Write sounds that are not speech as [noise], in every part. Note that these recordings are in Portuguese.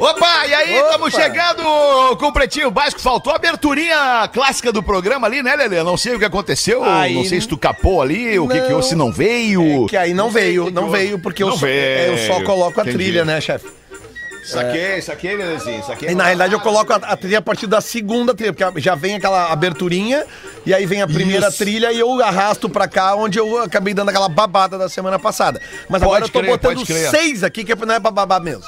Opa, e aí, estamos chegando com o Pretinho Básico. Faltou a aberturinha clássica do programa ali, né, Lelê? Não sei o que aconteceu, Aí- não sei se tu capou ali, o que que ou se não veio. É que aí não, veio, não veio, porque Não eu, só, veio. eu só coloco a Entendi. trilha, né, chefe? Saquei, saquei, Lelezinho, saquei. E na realidade eu coloco a, a trilha a partir da segunda trilha, porque já vem aquela aberturinha, e aí vem a primeira Isso. trilha e eu arrasto pra cá, onde eu acabei dando aquela babada da semana passada. Mas Pode agora eu tô crer, botando seis aqui, que não é bababá mesmo.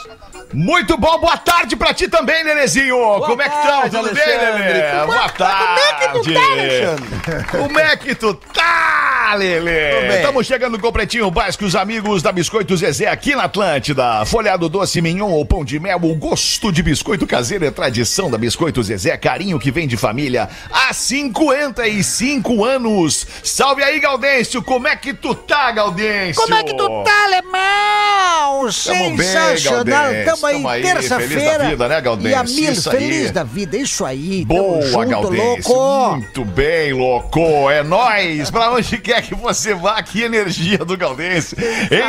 Muito bom, boa tarde pra ti também, Lelezinho. Como é que estão? Tudo bem? Como é- Boa tarde. como é que tu tá, Alexandre? Como é que tu tá, Lelê? Bem. Estamos chegando com o Pretinho Básico, os amigos da Biscoito Zezé aqui na Atlântida. Folhado doce, mignon ou pão de mel, o gosto de biscoito caseiro é tradição da Biscoito Zezé, carinho que vem de família há 55 anos. Salve aí, Gaudêncio. Como é que tu tá, Gaudêncio? Como é que tu tá, alemão? Tamo bem, Sensacional. Gaudêncio. Tamo aí, Tamo aí, feliz da terça-feira. vida, né, Gaudêncio? E a mil, Isso aí. feliz da vida, isso aí. Boa, junto, louco. Muito bem, louco. É nóis. Pra onde quer que você vá, que energia do Gaudêncio.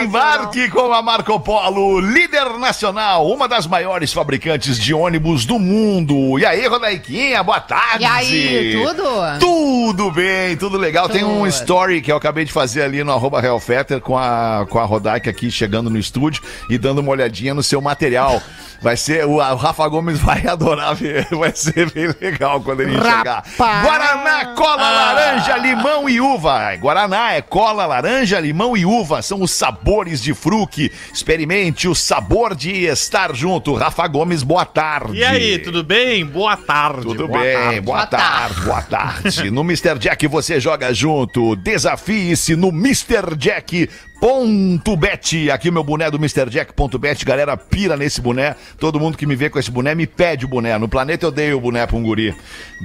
Embarque com a Marco Polo, líder nacional, uma das maiores fabricantes de ônibus do mundo. E aí, Rodaiquinha, boa tarde. E aí, tudo? Tudo bem, tudo legal. Tem um Tudo. story que eu acabei de fazer ali no arroba Real Fetter com a, com a Rodaica aqui chegando no estúdio e dando uma olhadinha no seu material. Vai ser, o, o Rafa Gomes vai adorar ver, [laughs] vai ser bem legal quando ele chegar. Guaraná, cola, laranja, limão e uva. Guaraná é cola, laranja, limão e uva. São os sabores de fruque. Experimente o sabor de estar junto. Rafa Gomes, boa tarde. E aí, tudo bem? Boa tarde. Tudo boa bem, tarde. boa tarde, boa tarde. No Mr. Jack você joga junto. Desafie-se no Mr. Jack. Ponto bet, aqui meu boné do Mr. Jack.bet, galera pira nesse boné. Todo mundo que me vê com esse boné me pede o boné. No planeta eu dei o boné pra um guri.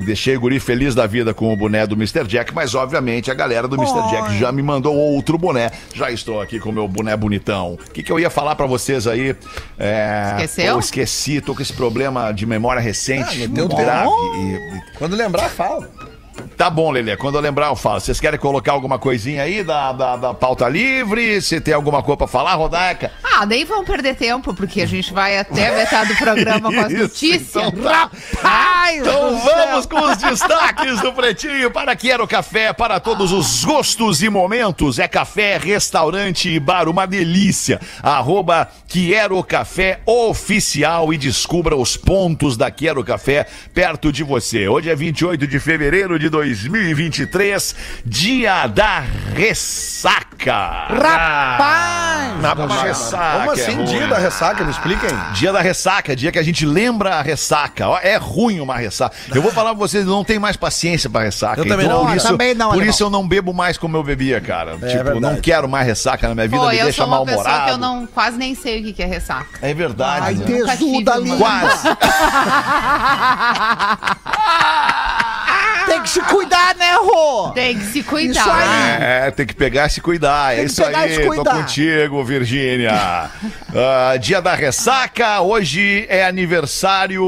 Deixei o guri feliz da vida com o boné do Mr. Jack, mas obviamente a galera do Mr. Jack já me mandou outro boné. Já estou aqui com o meu boné bonitão. O que, que eu ia falar pra vocês aí? É... Esqueceu? pô, esqueci, tô com esse problema de memória recente. Ah, teu grave. E- e- Quando lembrar, fala. Tá bom, Lelê. Quando eu lembrar, eu falo. Vocês querem colocar alguma coisinha aí da, da, da pauta livre? Se tem alguma coisa pra falar, Rodaica? Ah, daí vamos perder tempo, porque a gente vai até metade do programa com as [laughs] Isso, notícias. então tá. Rapaz! Então do céu. vamos com os destaques do Pretinho para Quero Café, para todos os gostos e momentos. É café, restaurante e bar, uma delícia. Arroba Quero Café Oficial e descubra os pontos da Quero Café perto de você. Hoje é 28 de fevereiro de 2023, dia da ressaca. Rapaz! Na ressaca. Como é assim, ruim. dia da ressaca? Me expliquem. Dia da ressaca, dia que a gente lembra a ressaca. Ó, É ruim uma ressaca. Eu vou falar pra vocês, não tenho mais paciência pra ressaca. Eu também Então, não. Por isso, também não, por isso eu não bebo mais como eu bebia, cara. tipo, verdade. não quero mais ressaca na minha vida, Pô, me eu deixa sou uma pessoa mal-humorado. que eu não, quase nem sei o que é ressaca. É verdade. Ai, né? Tesuda linda. [laughs] [laughs] Quase. Tem que se cuidar, né, Rô? Tem que se cuidar. Isso aí. É, tem que pegar e se cuidar. É Tem que isso pegar e aí. Tô cuidar. contigo, Virgínia. [laughs] Ah, dia da ressaca. Hoje é aniversário.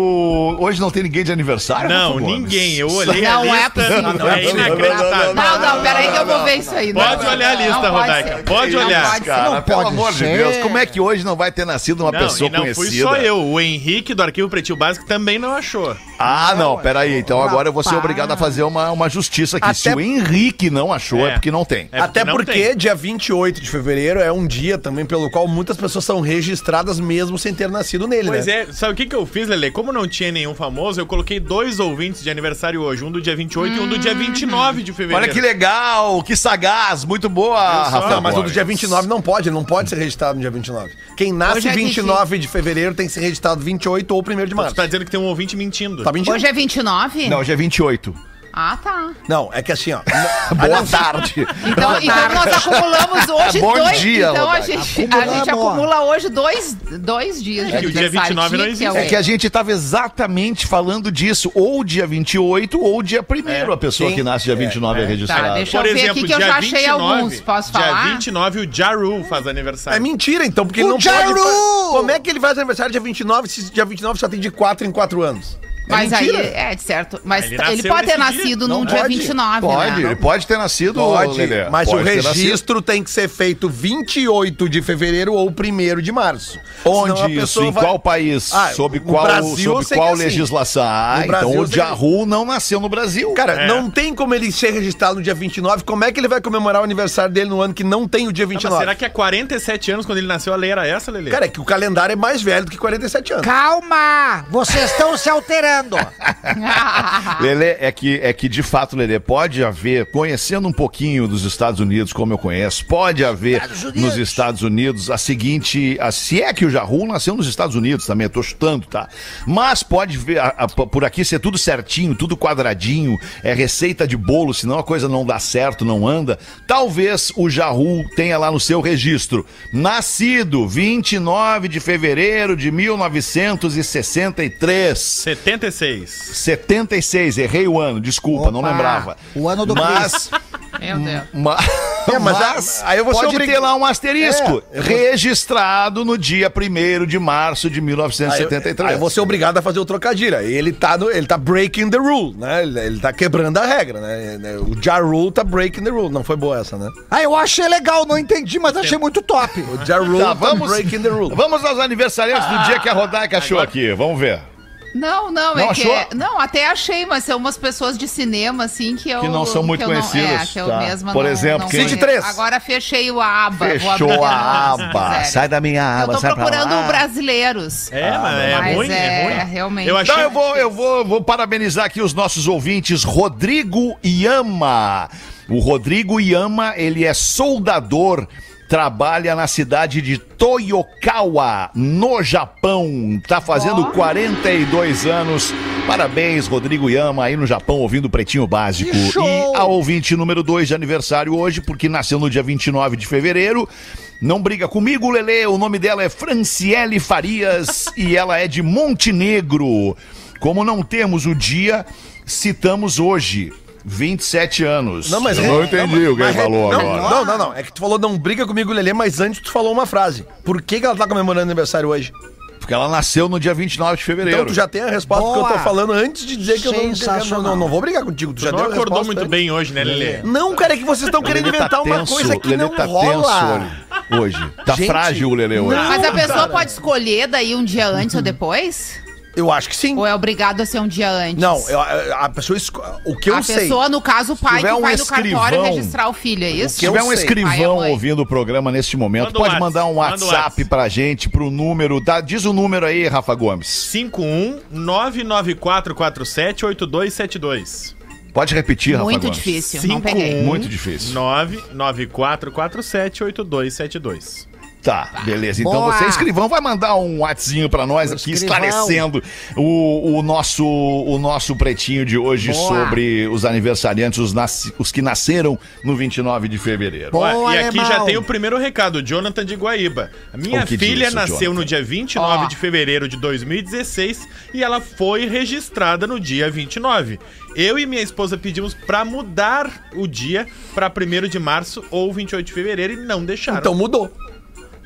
Hoje não tem ninguém de aniversário? Não, Rafa Gomes? ninguém. Eu olhei Não a é lista. possível. Não, é [laughs] inacreditável. Não, não, peraí que eu vou ver isso aí. Não, Pode olhar a lista, não pode Rodaica. ser. Pode Não olhar. pode ser. Cara, Não pelo pode amor de ser. Deus, como é que hoje não vai ter nascido uma Não, pessoa e não conhecida? fui só eu. O Henrique do Arquivo Pretinho Básico também não achou. Ah, não, peraí. Então agora eu vou ser obrigado a fazer uma, uma justiça aqui. Se Até- o Henrique não achou, é, É. porque não tem. É Até não porque tem. dia 28 de fevereiro é um dia também pelo qual muitas pessoas são registradas mesmo sem ter nascido nele, Pois né? é, sabe o que, que eu fiz, Lele? Como não tinha nenhum famoso, eu coloquei dois ouvintes de aniversário hoje. Um do dia 28 e um do dia 29 de fevereiro. Olha que legal, que sagaz, muito boa, Rafael. Não, mas o do dia 29 não pode, ele não pode ser registrado no dia 29. Quem nasce é 29 de fevereiro tem que ser registrado 28 ou 1 de Tu março. tá dizendo que tem um ouvinte mentindo. Tá mentindo? Hoje é 29? Não, hoje é 28. Ah, tá. Não, é que assim, ó. [laughs] Boa tarde. Então, então nós acumulamos [laughs] hoje Bom dois. dia, então a gente, a gente acumula hoje dois, dois dias de que o dia aniversário. 29 não existe. É que a gente estava exatamente falando disso, ou dia 28 ou dia 1 a pessoa Sim. que nasce dia 29 é, É. registrada. Tá, deixa Por eu ver exemplo, aqui que eu já achei 29, alguns. Posso falar? Dia 29, o Jaru faz aniversário. É mentira, então, porque O ele não Jaru! pode. Como é que ele faz aniversário dia 29 se dia 29 só tem de 4 em 4 anos? É Mas aí, é, de certo. Mas Ele ele, pode ter dia? nascido Não num dia pode. 29, Pode, né? ele pode ter nascido, Pode, Lelê. mas Pode o registro tem que ser feito 28 de fevereiro ou 1 de março. Onde isso? Em vai- qual país? Ah, sob qual, Brasil sob qual é assim. legislação? Ah, Brasil então eu o sei que- Jaru não nasceu no Brasil. Cara, É. não tem como ele ser registrado no dia 29. Como é que ele vai comemorar o aniversário dele no ano que não tem o dia Não, mas 29? será que há 47 anos, quando ele nasceu, a lei era essa, Lelê? Cara, é que o calendário é mais velho do que 47 anos. Calma! Vocês estão se alterando. [laughs] Lelê, é que, é que de fato, Lelê, pode haver, conhecendo um pouquinho dos Estados Unidos, como eu conheço, pode haver Estados nos Estados Unidos a seguinte. a- se é que o Jaru nasceu nos Estados Unidos também, eu tô chutando, tá? Mas pode ver a- a- por aqui ser tudo certinho, tudo quadradinho, é receita de bolo, senão a coisa não dá certo, não anda. Talvez o Jaru tenha lá no seu registro. Nascido 29 de fevereiro de 1963. 76. 76, errei o ano, desculpa, não Opa, lembrava. o ano do Mas, Meu Deus. [laughs] ma- É, mas mas aí eu vou ser pode obriga- ter lá um asterisco. É, vou- Registrado no dia 1 de março de Aí eu, 1973. aí eu vou ser obrigado a fazer o trocadilho. Aí Ele tá, no, ele tá breaking the rule, né? Ele, ele tá quebrando a regra, né? O Ja Rule tá breaking the rule. Não foi boa essa, né? Ah, eu achei legal, não entendi, mas achei muito top. O Ja Rule Tá, tá, vamos, breaking the rule. vamos aos aniversariantes do dia que a Rodaica achou aqui. Vamos ver. Não, não, Não é que. achou? é- Não, até achei, mas são umas pessoas de cinema, assim, que eu. Que não são muito que eu não- conhecidas, é, que eu tá. Por não- exemplo, não quem- Cid conheço. 3. Agora fechei o aba. vou abrir Fechou a aba. quiserem. Sai da minha aba, Eu tô sai pra procurando lá. brasileiros. É, mas é mas ruim, é, é, ruim. realmente. Eu achei... Então eu vou, eu vou, vou parabenizar aqui os nossos ouvintes. Rodrigo Yama. O Rodrigo Yama, ele é soldador, trabalha na cidade de Toyokawa, no Japão. Tá fazendo 42 anos. Parabéns, Rodrigo Yama, aí no Japão, ouvindo o Pretinho Básico. E a ouvinte número 2 de aniversário hoje, porque nasceu no dia 29 de fevereiro. Não briga comigo, Lele. O nome dela é Franciele Farias [laughs] e ela é de Montenegro. Como não temos o dia, citamos hoje. 27 anos. Não, mas Eu é- não entendi o que ele é- falou não, agora. Não, não, não. É que tu falou não briga comigo, Lelê, mas antes tu falou uma frase. Por que, que ela tá comemorando aniversário hoje? Porque ela nasceu no dia 29 de fevereiro. Então tu já tem a resposta que eu Boa. tô falando antes de dizer que eu não, não, não, não vou brigar contigo. Tu já não deu a acordou resposta muito antes. bem hoje, né, Lelê? Não, cara, é que vocês estão querendo tá inventar uma tenso, coisa que Lelê não tá rola. tenso hoje. hoje. Tá Gente, frágil o Lelê hoje. não. Mas a pessoa cara. pode escolher daí um dia antes ou depois? Eu acho que sim. Ou é obrigado a ser um dia antes? Não, eu- a, a pessoa. O que eu a sei. pessoa, no caso, o pai que um vai no cartório escrivão, registrar o filho, é isso? Se tiver um a escrivão ouvindo o programa neste momento, Manda pode mandar um manda WhatsApp Whats. pra gente pro número. Tá? Diz o número aí, Rafa Gomes. 51 99447 8272. Pode repetir, Rafa Muito Gomes. difícil, não peguei. Muito difícil. 99447 8272. Tá, beleza. Então Boa. você, escrivão, vai mandar um whatzinho pra nós aqui, escrivão. esclarecendo o, o, nosso, o nosso pretinho de hoje Boa. sobre os aniversariantes, os, nasci- os que nasceram no 29 de fevereiro. Boa. E aqui alemão. já tem o primeiro recado, Jonathan de Guaíba. Minha filha nasceu Jonathan? no dia 29 Ó. de fevereiro de 2016 e ela foi registrada no dia 29. Eu e minha esposa pedimos pra mudar o dia pra 1 de março ou 28 de fevereiro e não deixaram. Então mudou.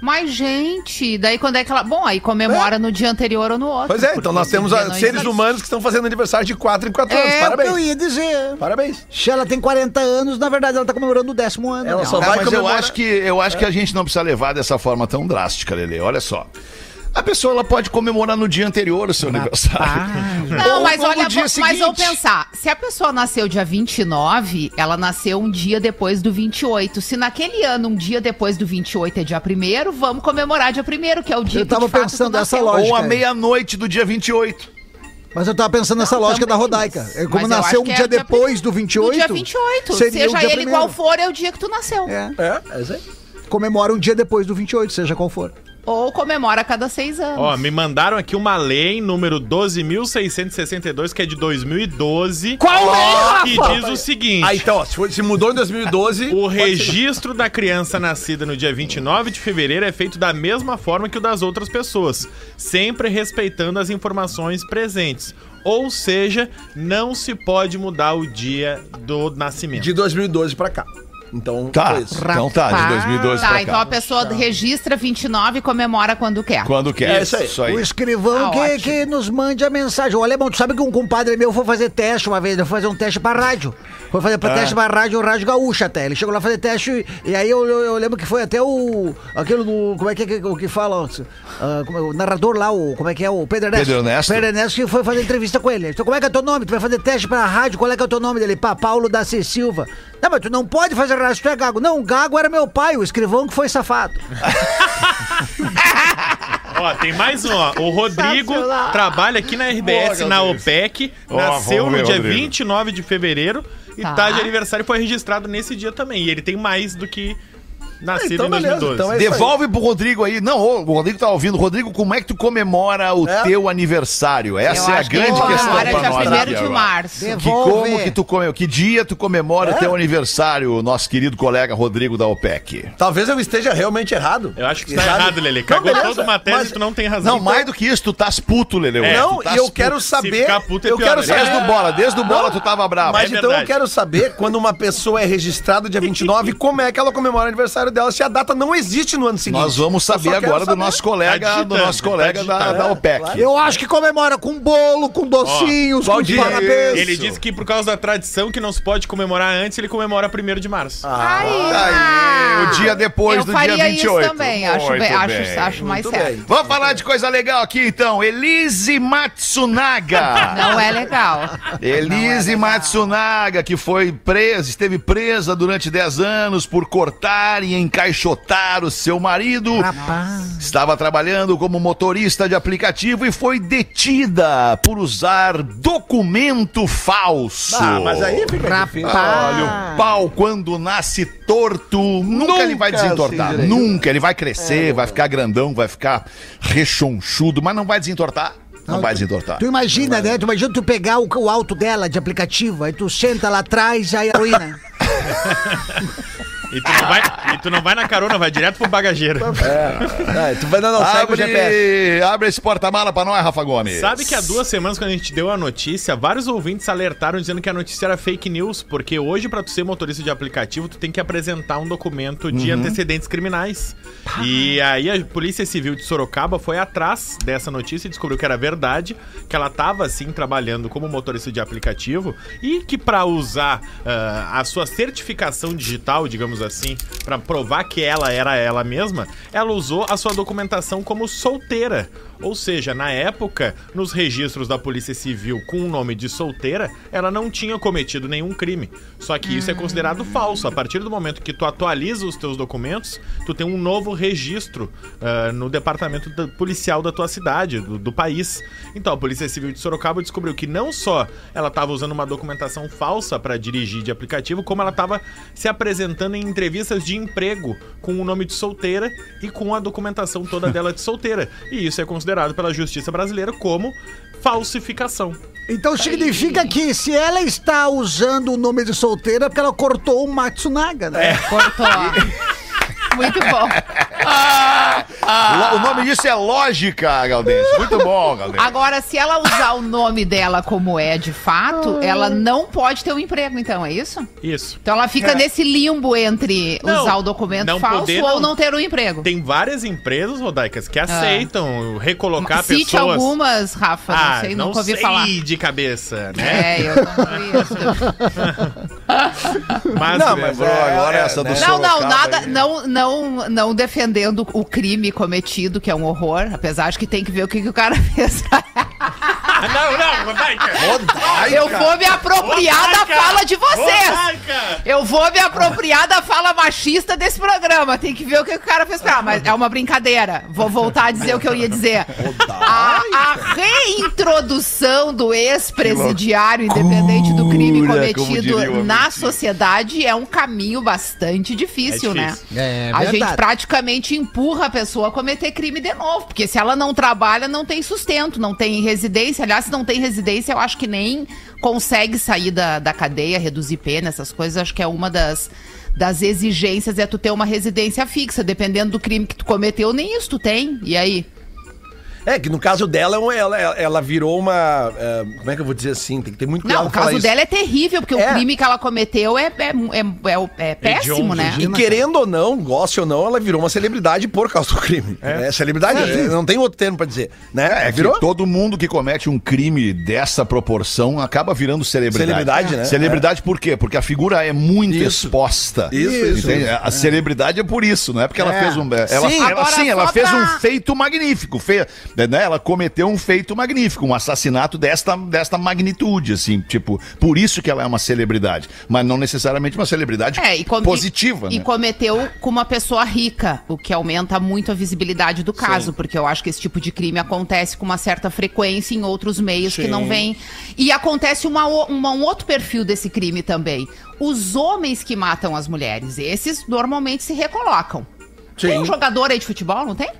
Mas, gente, daí quando é que ela. Bom, aí comemora no dia anterior ou no outro. Pois é, então nós temos a- não seres humanos que estão fazendo aniversário de 4 em 4 anos. É o que eu Parabéns. ia dizer. Parabéns. Se ela tem 40 anos, na verdade ela tá comemorando o décimo ano. Ela né? só Ah, vai mas eu comemorar- acho, que, eu acho que a gente não precisa levar dessa forma tão drástica, Lele. Olha só. A pessoa ela pode comemorar no dia anterior o seu aniversário. Não, Ou mas olha, dia mas vamos pensar. Se a pessoa nasceu dia 29, ela nasceu um dia depois do 28. Se naquele ano, um dia depois do 28 é dia 1 vamos comemorar dia 1 que é o dia Eu que tava de fato pensando nessa lógica. Ou à aí. meia-noite do dia 28. Mas eu tava pensando nessa Não, lógica da Rodaica. É Como nasceu um é dia dia depois do No 28. dia 28. seria o Seja dia ele primeiro. qual for, é o dia que tu nasceu. É. É, é isso aí. Comemora um dia depois do 28, seja qual for. Ou comemora a cada seis anos. Ó, me mandaram aqui uma lei número 12.662, que é de 2012. Qual lei, Que Rafa? diz o seguinte. Ah, então, ó, se, foi- se mudou em 2012. O registro da criança nascida no dia 29 de fevereiro é feito da mesma forma que o das outras pessoas, sempre respeitando as informações presentes. Ou seja, não se pode mudar o dia do nascimento. De 2012 pra cá. Então, Tá, foi isso. então tá, de 2012 Tá, pra então a cá. pessoa registra 29 e comemora quando quer. Quando quer. É isso aí. O escrivão Ah, que, que nos mande a mensagem. O alemão, tu sabe que um compadre meu foi fazer teste uma vez, ele foi fazer um teste pra rádio. Foi fazer pra teste pra rádio, rádio gaúcha até. Ele chegou lá fazer teste e aí eu, eu, eu lembro que foi até o. aquele do. Como é que é o que fala? ah, como é, o narrador lá, o, como é que é? O Pedro Ernesto. Pedro Ernesto. Pedro Ernesto que foi fazer entrevista com ele. Então, como é que é teu nome? Tu vai fazer teste pra rádio, qual é que é o teu nome dele? Pá, Paulo da C. Silva. Não, mas tu não pode fazer rádio, tu é gago. Não, o gago era meu pai, o escrivão que foi safado. [laughs] Ó, tem mais um, ó. O Rodrigo trabalha aqui na RBS, Boa, na. OPEC, Ó, nasceu no dia Rodrigo. 29 de fevereiro e Tá. tá de aniversário e foi registrado nesse dia também. E ele tem mais do que nascido Então, em beleza, 2012. então é. Devolve pro Rodrigo aí. Não, ô, o Rodrigo tá ouvindo. Rodrigo, como é que tu comemora o É? teu aniversário? Essa Eu é a acho que grande questão pra dia nós. 1 aqui de agora. março. Que Devolve. como que tu come, que dia tu comemora o teu aniversário, nosso querido colega Rodrigo da OPEC? Talvez eu esteja realmente errado. Eu acho que tá errado, Lele. Não, Cagou beleza, toda uma tese mas- e tu não tem razão. Não, mais do que isso, tu tás puto, Leleu. É, Não, e eu quero saber. ficar puto é eu pior, quero saber. Desde o bola, desde o bola tu tava bravo. Mas É então eu quero saber quando uma pessoa é registrada dia 29, como é que ela comemora o aniversário dela, se a data não existe no ano seguinte. Nós vamos saber agora do nosso colega, Tá do nosso tá colega da, digitando. da OPEC. Eu acho que comemora com bolo, com docinhos, qual com dia? parabéns. Ele disse que por causa da tradição que não se pode comemorar antes, ele comemora 1 de março. Aí, Aí, o dia depois eu do faria dia 28. isso também, acho, Muito bem, acho, bem. acho mais Muito certo. bem. Vamos falar de coisa legal aqui então. Elise Matsunaga. [laughs] Não é legal. Elise Matsunaga, que foi presa, esteve presa durante 10 anos por cortar e encaixotar o seu marido. Rapaz. Estava trabalhando como motorista de aplicativo e foi detida por usar documento falso. Ah, mas aí fica difícil. Olha, o pau quando nasce torto, nunca, ele vai Nunca desentortar. Nunca. Ele vai crescer, vai ficar grandão, vai ficar rechonchudo, mas não vai desentortar. Não, vai desentortar. Tu imagina, né? Tu imagina tu pegar o, o alto dela de aplicativo, aí tu senta lá atrás e aí a ruína. E tu, não vai, e tu não vai na carona, vai direto pro bagageiro. É, tu vai não, não, segue o GPS. Abre, abre esse porta-mala pra nós, Rafa Gomes. Sabe que há duas semanas, quando a gente deu a notícia, vários ouvintes alertaram dizendo que a notícia era fake news, porque hoje, pra tu ser motorista de aplicativo, tu tem que apresentar um documento de Uhum. antecedentes criminais. E aí a Polícia Civil de Sorocaba foi atrás dessa notícia e descobriu que era verdade, que ela tava, assim, trabalhando como motorista de aplicativo e que pra usar ah, a sua certificação digital, digamos assim, pra provar que ela era ela mesma, ela usou a sua documentação como solteira. Ou seja, na época, nos registros da Polícia Civil com o nome de solteira, ela não tinha cometido nenhum crime. Só que isso é considerado falso. A partir do momento que tu atualiza os teus documentos, tu tem um novo registro ah, no departamento da- policial da tua cidade, do, do país. Então, a Polícia Civil de Sorocaba descobriu que não só ela estava usando uma documentação falsa para dirigir de aplicativo, como ela estava se apresentando em entrevistas de emprego com o nome de solteira e com a documentação toda dela de solteira. E isso é considerado pela justiça brasileira como falsificação. Então significa que se ela está usando o nome de solteira é porque ela cortou o Matsunaga, né? Cortou. [laughs] Muito bom. [laughs] Lo- O nome disso é lógica, Galdense. Muito bom, Galdense. Agora, se ela usar o nome dela como é de fato, ela não pode ter um emprego, então, é isso? Isso. Então ela fica nesse limbo entre Não, usar o documento não falso poder, ou não. não ter um emprego. Tem várias empresas, Rodaicas, que aceitam recolocar Cite pessoas. algumas, Rafa, Ah, não sei, não nunca ouvi sei falar. de cabeça, né? É, eu não conheço. [laughs] Mas, Não, mas é, agora é, essa do né? Não, não, nada, aí. não, não, não defendendo o crime cometido, que é um horror, apesar de que tem que ver o que, que o cara [laughs] fez. Não, não, Rodaica. Eu vou me apropriar da Rodaica! fala de vocês. Rodaica! Eu vou me apropriar da fala machista desse programa. Tem que ver o que o cara fez pra. Ah, mas é uma brincadeira. Vou voltar a dizer o que eu ia dizer. A, a reintrodução do ex-presidiário, independente do crime cometido na sociedade, é um caminho bastante difícil, É né? difícil. É, a verdade. gente praticamente empurra a pessoa a cometer crime de novo. Porque se ela não trabalha, não tem sustento, não tem residência. Aliás, se não tem residência, eu acho que nem consegue sair da, da cadeia, reduzir pena, essas coisas. Acho que é uma das, das exigências é tu ter uma residência fixa. Dependendo do crime que tu cometeu, nem isso tu tem. E aí? É, que no caso dela, ela, ela, ela virou uma. é, como é que eu vou dizer assim? Tem que ter muito cuidado Não, o caso isso. dela é terrível, porque É. o crime que ela cometeu é, é, é, é- é péssimo, né? E querendo ou não, goste ou não, ela virou uma celebridade por causa do crime. É, celebridade, é, não tem outro termo pra dizer. Né? É que todo mundo que comete um crime dessa proporção acaba virando celebridade. Celebridade, né? Celebridade por quê? Porque a figura é muito Isso. exposta. Isso, isso. Entende? A celebridade é por isso, não é porque ela É. fez um. Ela, Sim. ela, sim, ela fez pra- um feito magnífico. Fe, né? Ela cometeu um feito magnífico, um assassinato desta, desta magnitude, assim, tipo, por isso que ela é uma celebridade. Mas não necessariamente uma celebridade É, e com- positiva, e, né? e cometeu com uma pessoa rica, o que aumenta muito a visibilidade do caso, porque eu acho que esse tipo de crime acontece com uma certa frequência em outros meios que não vem. E acontece uma, uma- um outro perfil desse crime também. Os homens que matam as mulheres, esses normalmente se recolocam. Tem um jogador aí de futebol, não tem?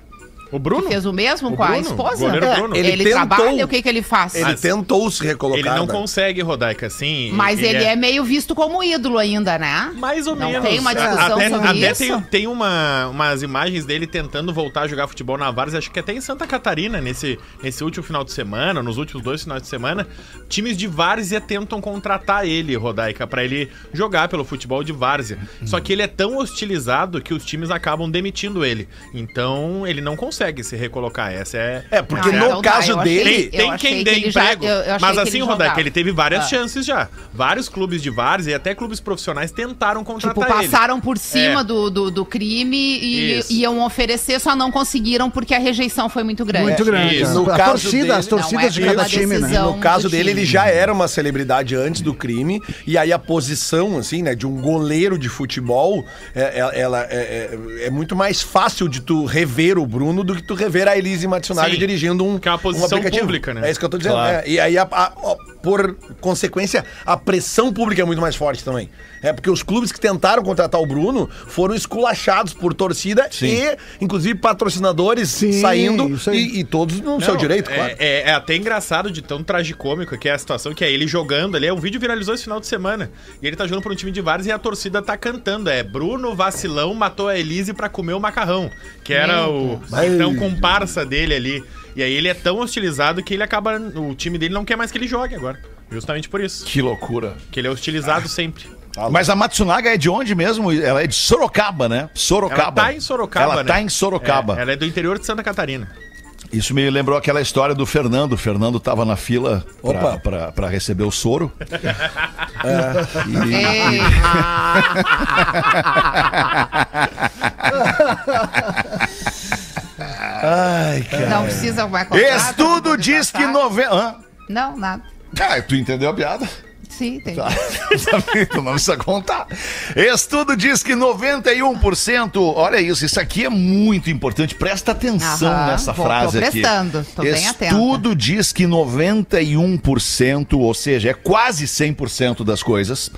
O Bruno? Que fez o mesmo O com a Bruno, esposa? goleiro É, Bruno. Ele, Ele tentou- trabalha, o que, que ele faz? Ele tentou se recolocar. Ele não né? consegue, Rodaica, assim. Mas ele, é... meio visto como ídolo ainda, né? Mais ou Não menos. tem uma discussão até, sobre até isso? tem, tem uma, umas imagens dele tentando voltar a jogar futebol na Várzea, acho que até em Santa Catarina, nesse, nesse último final de semana, nos últimos dois finais de semana. Times de Várzea tentam contratar ele, Rodaica, pra ele jogar pelo futebol de Várzea. Só que ele é tão hostilizado que os times acabam demitindo ele. Então ele não consegue se recolocar. Essa é. É, porque Ah, no caso eu achei- dele. Tem, tem eu achei quem que dê ele já- emprego. eu- eu achei mas que assim, ele Rodaica, jogava. ele teve várias Ah. chances já. Vários clubes de Várzea e até clubes profissionais tentaram contratar Tipo, ele. passaram por cima É. do, do, do crime e Isso. iam oferecer, só não conseguiram porque a rejeição foi muito grande. Muito grande. isso. No a caso torcida, dele- as torcidas Não é de cada time, né? No caso dele, time. ele já era uma celebridade antes do crime, e aí a posição, assim, né, de um goleiro de futebol, é, é- ela é, é- é muito mais fácil de tu rever o Bruno do que tu rever a Elise Matsunaga Sim, dirigindo um, que é uma posição um aplicativo. pública, né? É isso que eu tô dizendo. Claro. é. E aí, a- a- ó, por consequência, a pressão pública é muito mais forte também. É porque os clubes que tentaram contratar o Bruno foram esculachados por torcida e, inclusive, patrocinadores Sim, saindo e, e todos no seu Não, direito, é, claro. É, é até engraçado de tão tragicômico que é a situação, que é ele jogando ali. O vídeo viralizou esse final de semana. E ele tá jogando por um time de vários e a torcida tá cantando. É Bruno Vacilão matou a Elise pra comer o macarrão. Que era o então comparsa dele ali. E aí ele é tão hostilizado que ele acaba. O time dele não quer mais que ele jogue agora. Justamente por isso. Que loucura. Que ele é hostilizado sempre. Mas a Matsunaga é de onde mesmo? Ela é de Sorocaba, né? Sorocaba. Ela tá em Sorocaba, Ela né? tá em Sorocaba. É, ela é do interior de Santa Catarina. Isso me lembrou aquela história do Fernando. O Fernando tava na fila pra, Opa. pra, pra receber o soro. [laughs] Ei, Ai, cara. não precisa vai contar. Estudo diz que 90. Não, nada. Ah, tu entendeu a piada? Sim, tem. Tá. [laughs] não precisa contar. Estudo diz que 91%. Olha isso, isso aqui é muito importante. Presta atenção Aham, nessa vou- frase tô aqui. prestando, tô bem atenta. Estudo diz que 91%, ou seja, é quase 100% das coisas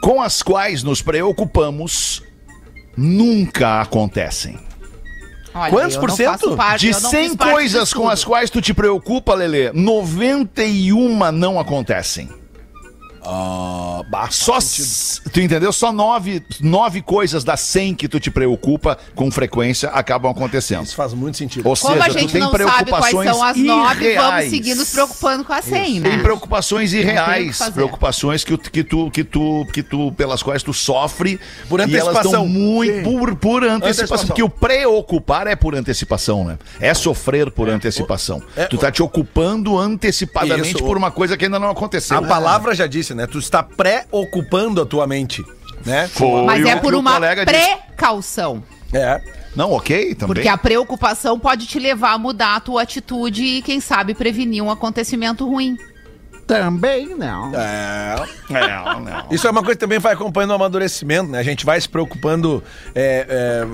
com as quais nos preocupamos nunca acontecem. Olha, Quantos por cento? parte- De eu não 100 fiz parte coisas com as quais tu te preocupa, Lelê, 91 não acontecem. Só, s- tu entendeu? Só nove, nove coisas das 100 que tu te preocupa com frequência acabam acontecendo. Isso faz muito sentido. Ou Como seja, a tu gente tem não sabe quais preocupações são as nove, irreais. vamos seguir nos preocupando com as 100, né? Tem preocupações que irreais, fazer. preocupações que, tu- que tu, que tu, que tu, pelas quais tu sofre Por e elas antecipação. estão muito por, por antecipação, Antecipação. porque o preocupar é por antecipação, né? É sofrer por antecipação. é, tu tá te ocupando antecipadamente Isso, por uma coisa que ainda não aconteceu. A palavra já disse, né? Tu está pré-ocupando a tua mente, né? Foi Mas é por uma colega disse. precaução. É. Não, ok, também. Porque a preocupação pode te levar a mudar a tua atitude e, quem sabe, prevenir um acontecimento ruim. Também não. É. É, não. Isso é uma coisa que também vai acompanhando o amadurecimento, né? A gente vai se preocupando é, é,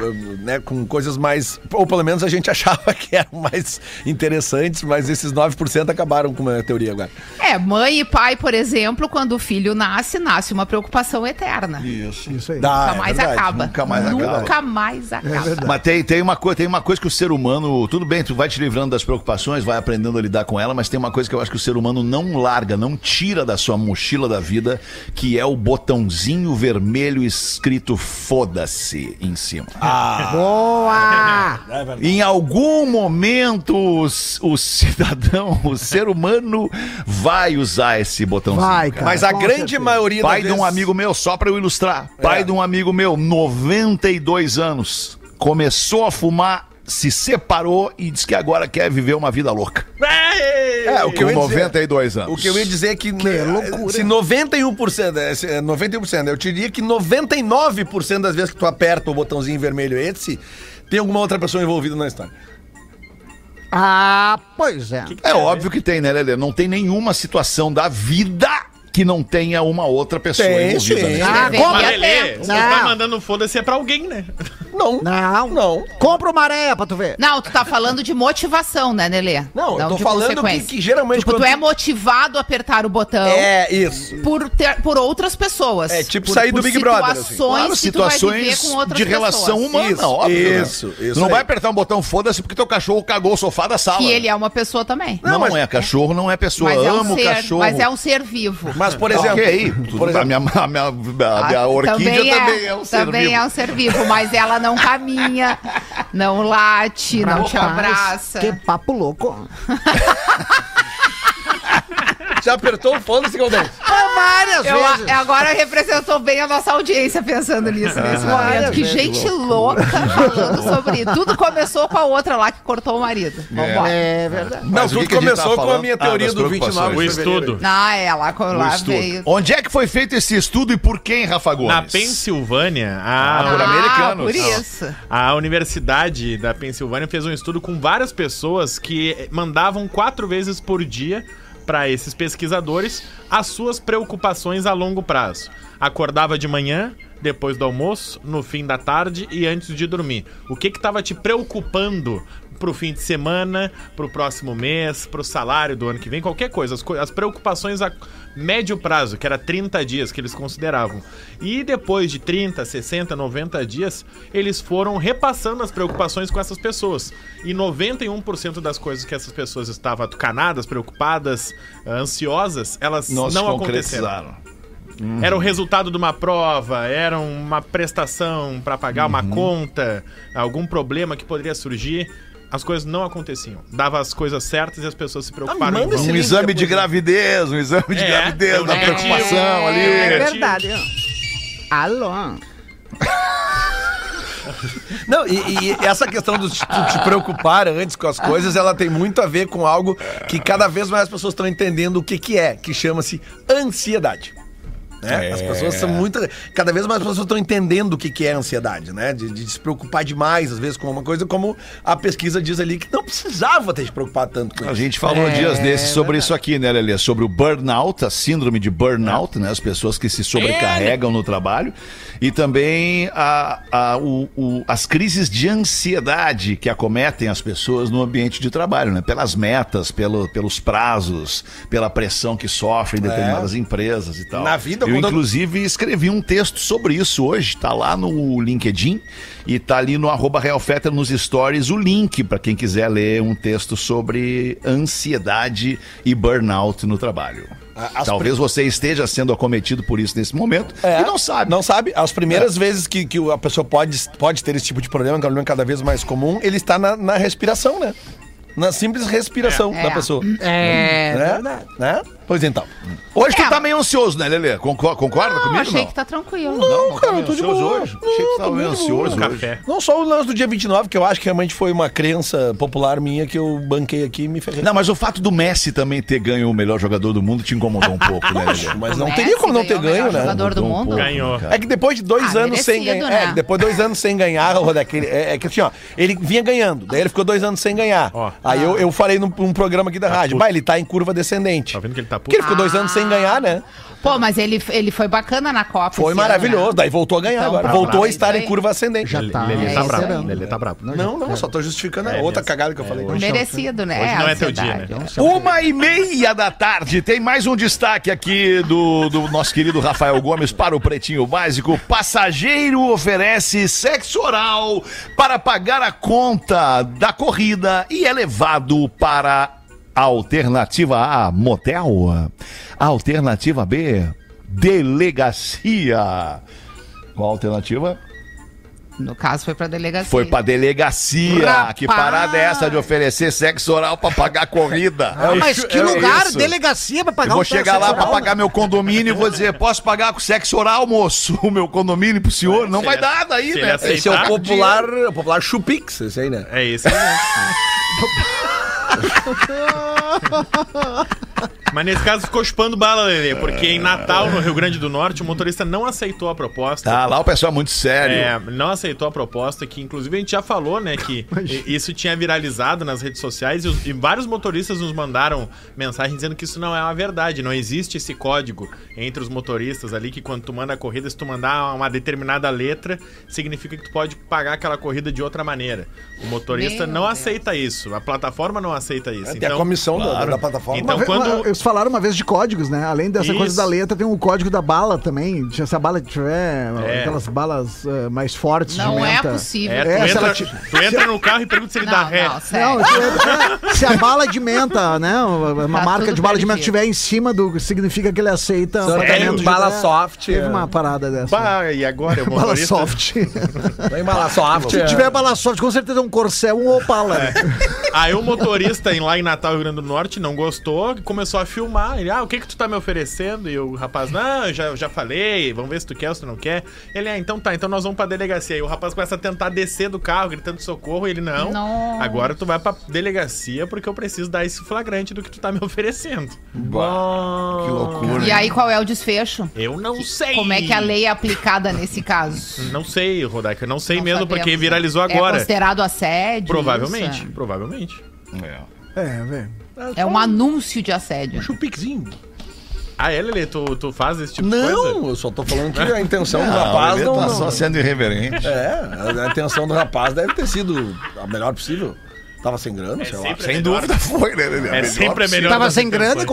né, com coisas mais. Ou pelo menos a gente [laughs] achava que eram mais interessantes, mas esses 9% acabaram com uma teoria agora. É, mãe e pai, por exemplo, quando o filho nasce, nasce uma preocupação eterna. Isso. Isso aí. Dá, Nunca é mais verdade. acaba. nunca mais acaba. Nunca mais acaba. Mas tem, tem, uma coisa, tem uma coisa que o ser humano. Tudo bem, tu vai te livrando das preocupações, vai aprendendo a lidar com ela, mas tem uma coisa que eu acho que o ser humano não larga, não tira da sua mochila da vida, que é o botãozinho vermelho escrito foda-se em cima. [laughs] Boa! Em algum momento, os- o cidadão, [laughs] o ser humano, vai usar esse botãozinho. Vai, cara. Mas a com grande certeza. maioria Pai das de um vezes- amigo meu, só pra eu ilustrar. Pai É. de um amigo meu, 92 anos, começou a fumar, se separou e disse que agora quer viver uma vida louca. É, o que eu Com ia dizer- 92 anos. O que eu ia dizer é que, né, loucura. se 91%, é, se é 91%, eu diria que 99% das vezes que tu aperta o botãozinho vermelho esse, tem alguma outra pessoa envolvida na história. Ah, pois é. É óbvio que tem, né, Lelê? Não tem nenhuma situação da vida que não tenha uma outra pessoa Tem, envolvida. sim. né? Ah, compra, Lelê, você Não. tá mandando foda-se é pra alguém, né? Não. Não. Não. Compra uma areia pra tu ver. Não, tu tá falando de motivação, né, Nelê? Não, eu tô falando que- que geralmente Tipo, quando tu é motivado a apertar o botão É, isso. por, ter- por outras pessoas. É, tipo por, sair do por Big Brother, assim. Situações Claro, que tu vai viver situações de relação pessoas. humana, Isso, óbvio. né? isso, isso Tu não aí. vai apertar um botão foda-se porque teu cachorro cagou o sofá da sala. Que ele é uma pessoa também. Não, mas- é cachorro, não é pessoa. Mas é, um Amo ser, cachorro. mas é um ser vivo. Mas, por exemplo. Ok, tudo por exemplo a minha, a minha, a minha Ah, orquídea também é, um ser também vivo. é um ser vivo, mas ela não caminha, não late, não te abraça. Que papo louco. [laughs] Já apertou o foda-se, Galdão? Ah, várias Eu, vezes. agora representou bem a nossa audiência pensando nisso [laughs] nesse momento. Várias Que gente louca falando sobre isso. Tudo começou com a outra lá que cortou o marido. Vambora. É verdade. Não, Mas tudo que começou com a minha Ah, teoria das do preocupações. 29 O estudo. Ah, é, lá, lá veio. Onde é que foi feito esse estudo e por quem, Rafa Gomes? Na Pensilvânia, a, por americanos. por isso. a Universidade da Pensilvânia fez um estudo com várias pessoas que mandavam quatro vezes por dia para esses pesquisadores as suas preocupações a longo prazo. Acordava de manhã, depois do almoço, no fim da tarde e antes de dormir. O que estava te preocupando pro fim de semana, pro próximo mês, pro salário do ano que vem, qualquer coisa, as, co- as preocupações a médio prazo, que era 30 dias que eles consideravam. E depois de 30, 60, 90 dias, eles foram repassando as preocupações com essas pessoas. E 91% das coisas que essas pessoas estavam atucanadas, preocupadas, ah, ansiosas, elas Não, se não aconteceram. concretizaram. Era o resultado de uma prova, era uma prestação para pagar uma conta, algum problema que poderia surgir. As coisas não aconteciam. Dava as coisas certas e as pessoas se preocuparam. manda esse Um exame de depois, né? gravidez, um exame de É, gravidez, é da negativo. preocupação ali. É verdade. Alô. Não, e, e essa questão de te, te preocupar antes com as coisas, ela tem muito a ver com algo que cada vez mais as pessoas estão entendendo o que, que é, que chama-se ansiedade. Né? As pessoas são muito. Cada vez mais as pessoas estão entendendo o que, que é ansiedade, né? De, de se preocupar demais, às vezes, com uma coisa, como a pesquisa diz ali, que não precisava ter se preocupado tanto com A isso. gente falou É, dias desses sobre isso aqui, né, Lelê? Sobre o burnout, a síndrome de burnout, né? As pessoas que se sobrecarregam no trabalho. E também a, a- o- o- as crises de ansiedade que acometem as pessoas no ambiente de trabalho, né? Pelas metas, pelo, pelos prazos, pela pressão que sofrem determinadas empresas e tal. Na vida, eu, inclusive, escrevi um texto sobre isso hoje, tá lá no LinkedIn e tá ali no arroba Real Fetter nos stories o link para quem quiser ler um texto sobre ansiedade e burnout no trabalho. as Talvez você esteja sendo acometido por isso nesse momento É, e não sabe. Não sabe. As primeiras vezes que, que a pessoa pode, pode ter esse tipo de problema, que é um problema cada vez mais comum, ele está na, na respiração, né? Na simples respiração É. da pessoa. É né? verdade. né? Pois então. Hoje tu É. tá meio ansioso, né, Lelê? Concor- Concorda Não, comigo? achei não? que tá tranquilo. Não, cara, eu tô de ansioso boa. hoje. Achei que tu tava Não, meio tô de ansioso hoje. Café. Não só o lance do dia 29, que eu acho que realmente foi uma crença popular minha que eu banquei aqui e me ferrei. Não, mas o fato do Messi também ter ganho o melhor jogador do mundo te incomodou um [laughs] pouco, né, Lelê? Mas não teria como não ter ganhou o melhor ganho, né? jogador do Mudou um mundo. pouco, Ganhou. cara. É que depois de dois Ah, anos sem merecido, ganhar. né? É, que depois de dois anos sem ganhar, Rodak, ele- é, é que assim, ó, ele vinha ganhando, daí ele ficou dois anos sem ganhar. Ó. Aí eu, eu falei num, num programa aqui da rádio, puto. bah, ele tá em curva descendente. Tá vendo que ele tá Porque ele ficou dois anos sem ganhar, né? Pô, mas ele, ele foi bacana na Copa. Foi maravilhoso, ano, né? daí voltou a ganhar Então, agora. tá voltou bravo. a estar em curva ascendente. Já tá. Lelê É tá bravo. aí. Lelê tá bravo. Não, não, só tô justificando a É outra mesmo. cagada que eu falei. Merecido, né? Hoje não a é teu dia, né? Uma e meia da tarde, tem mais um destaque aqui do, do nosso querido Rafael Gomes para o Pretinho Básico. Passageiro oferece sexo oral para pagar a conta da corrida e é levado para alternativa A, motel. Alternativa B, delegacia. Qual a alternativa? No caso, foi pra delegacia. Foi pra delegacia. Rapaz! Que parada é essa de oferecer sexo oral pra pagar a corrida? Ah, mas que É lugar, isso. delegacia pra pagar Eu vou um chegar sexo lá pra oral, pagar meu condomínio e vou dizer: posso pagar com sexo oral, moço? O meu condomínio pro senhor? Não se vai ele- dar daí, né? aceitar- Esse é o popular, o popular Chupix, esse aí, né? É esse aí mesmo. [laughs] ハハハハ! Mas nesse caso ficou chupando bala, Lelê, porque em Natal, no Rio Grande do Norte, o motorista não aceitou a proposta. Tá, lá o pessoal é muito sério. É, não aceitou a proposta, que inclusive a gente já falou, né, que [laughs] isso tinha viralizado nas redes sociais e, os- e vários motoristas nos mandaram mensagem dizendo que isso não é uma verdade, não existe esse código entre os motoristas ali que quando tu manda a corrida, se tu mandar uma determinada letra, significa que tu pode pagar aquela corrida de outra maneira. O motorista Meu não Deus. aceita isso, a plataforma não aceita isso. Tem a comissão da- claro. da, plataforma. Então, quando- uma- eles falaram uma vez de códigos, né? Além dessa Isso. coisa da letra, tem o código da bala também. Se a bala tiver É. aquelas balas eh, mais fortes de Não é menta. possível. É, tu, É, entra, te- tu entra no carro e pergunta se ele dá Não, ré. não, sério. Não, se, é- se a bala de menta, né? Uma Tá marca de bala de menta estiver em cima do. Significa que ele aceita Sério? de- Bala é, soft, Teve é. uma parada dessa. Bah, e agora? Bala soft. Vem bala soft. Se tiver bala soft, com certeza é um Corcel ou um Opala. né? Aí o motorista em- lá em Natal, Rio Grande do Norte, não gostou, começou a filmar. Ele, ah, o que que tu tá me oferecendo? E o rapaz, não, eu já, já falei, vamos ver se tu quer ou se tu não quer. Ele, ah, então tá, então nós vamos pra delegacia. E o rapaz começa a tentar descer do carro, gritando socorro, e ele, não, Nossa. agora tu vai pra delegacia porque eu preciso dar esse flagrante do que tu tá me oferecendo. Bah, que loucura. E aí, qual é o desfecho? Eu não sei. Como é que a lei é aplicada nesse caso? Não sei, Rodak, eu não sei Não mesmo sabemos, porque né? viralizou É agora. considerado assédio? provavelmente, isso? provavelmente. É. É, velho. É um anúncio de assédio. Chupixinho. Ah, é, Lelê, tu, tu faz esse tipo de coisa? Não, eu só tô falando que a [laughs] intenção do Não, rapaz não. tá não- só sendo irreverente. É, a, a intenção do rapaz deve ter sido a melhor possível. Tava sem grana, sei lá. Sem melhor. dúvida foi, né? Lelê? É melhor sempre melhor Tava sem grana e intenções.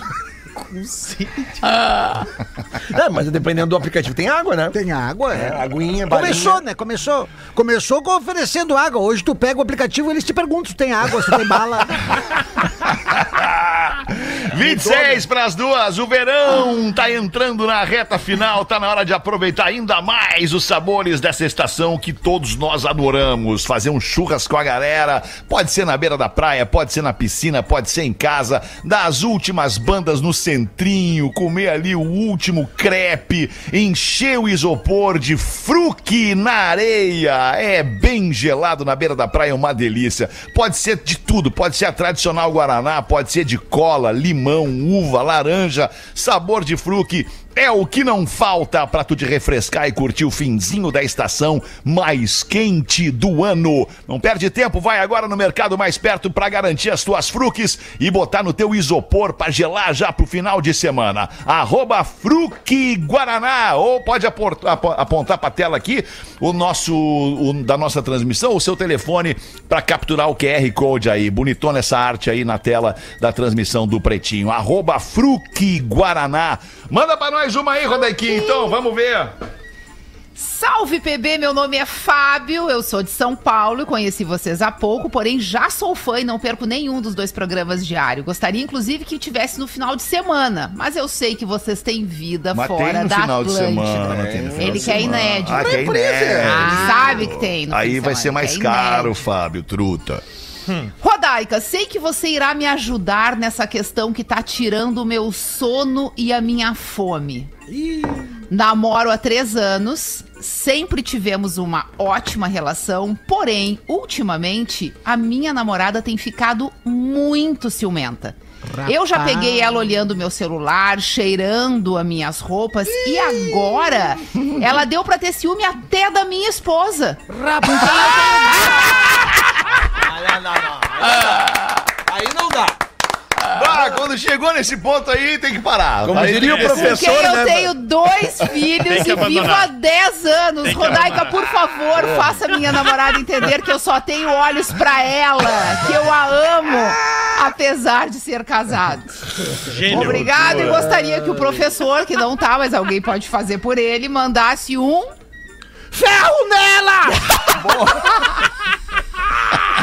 [laughs] com sede, né? É, mas dependendo do aplicativo tem água, né? Tem água, é. É, aguinha, balinha. Começou, né? Começou. Começou com oferecendo água. Hoje tu pega o aplicativo e eles te perguntam se tem água, se tem bala. [laughs] 26 para as duas, o verão tá entrando na reta final, tá na hora de aproveitar ainda mais os sabores dessa estação que todos nós adoramos. Fazer um churras com a galera, pode ser na beira da praia, pode ser na piscina, pode ser em casa, dar as últimas bandas no centrinho, comer ali o último crepe, encher o isopor de fruque na areia. É bem gelado na beira da praia, é uma delícia. Pode ser de tudo, pode ser a tradicional Guaraná, pode ser de cola, limão, uva, laranja, sabor de fruque. É o que não falta para tu te refrescar e curtir o finzinho da estação mais quente do ano. Não perde tempo, vai agora no mercado mais perto para garantir as tuas fruques e botar no teu isopor para gelar já pro final de semana. Arroba Fruque Guaraná ou pode apontar para tela aqui o nosso o da nossa transmissão, o seu telefone para capturar o QR Code aí. Bonitona essa arte aí na tela da transmissão do Pretinho. Arroba Fruque Guaraná. Manda para nós uma aí, Rodaiquinho, então, vamos ver. Salve PB, meu nome é Fábio, eu sou de São Paulo e conheci vocês há pouco, porém já sou fã e não perco nenhum dos dois programas diários. Gostaria inclusive que tivesse no final de semana, mas eu sei que vocês têm vida Mas tem fora no da final de Atlântida. semana, tem no final Ele de quer semana. inédito. Ah, que é inédito. sabe que tem. no fim Aí de vai semana, ser mais é caro, inédito. Fábio, truta. Rodaica, sei que você irá me ajudar nessa questão que tá tirando o meu sono e a minha fome. Namoro há três anos, sempre tivemos uma ótima relação, porém, ultimamente, a minha namorada tem ficado muito ciumenta. Eu já peguei ela olhando meu celular, cheirando as minhas roupas e agora ela deu pra ter ciúme até da minha esposa. [laughs] Não, não, não. Aí não dá. Ah, quando chegou nesse ponto aí, tem que parar. Como diria o que- Porque professor, eu né? tenho dois filhos e vivo há 10 anos. Rodaica, por favor, faça minha namorada entender que eu só tenho olhos pra ela, que eu a amo, apesar de ser casado. Gênio. Obrigado e gostaria que o professor, que não tá, mas alguém pode fazer por ele, mandasse um ferro nela! [laughs]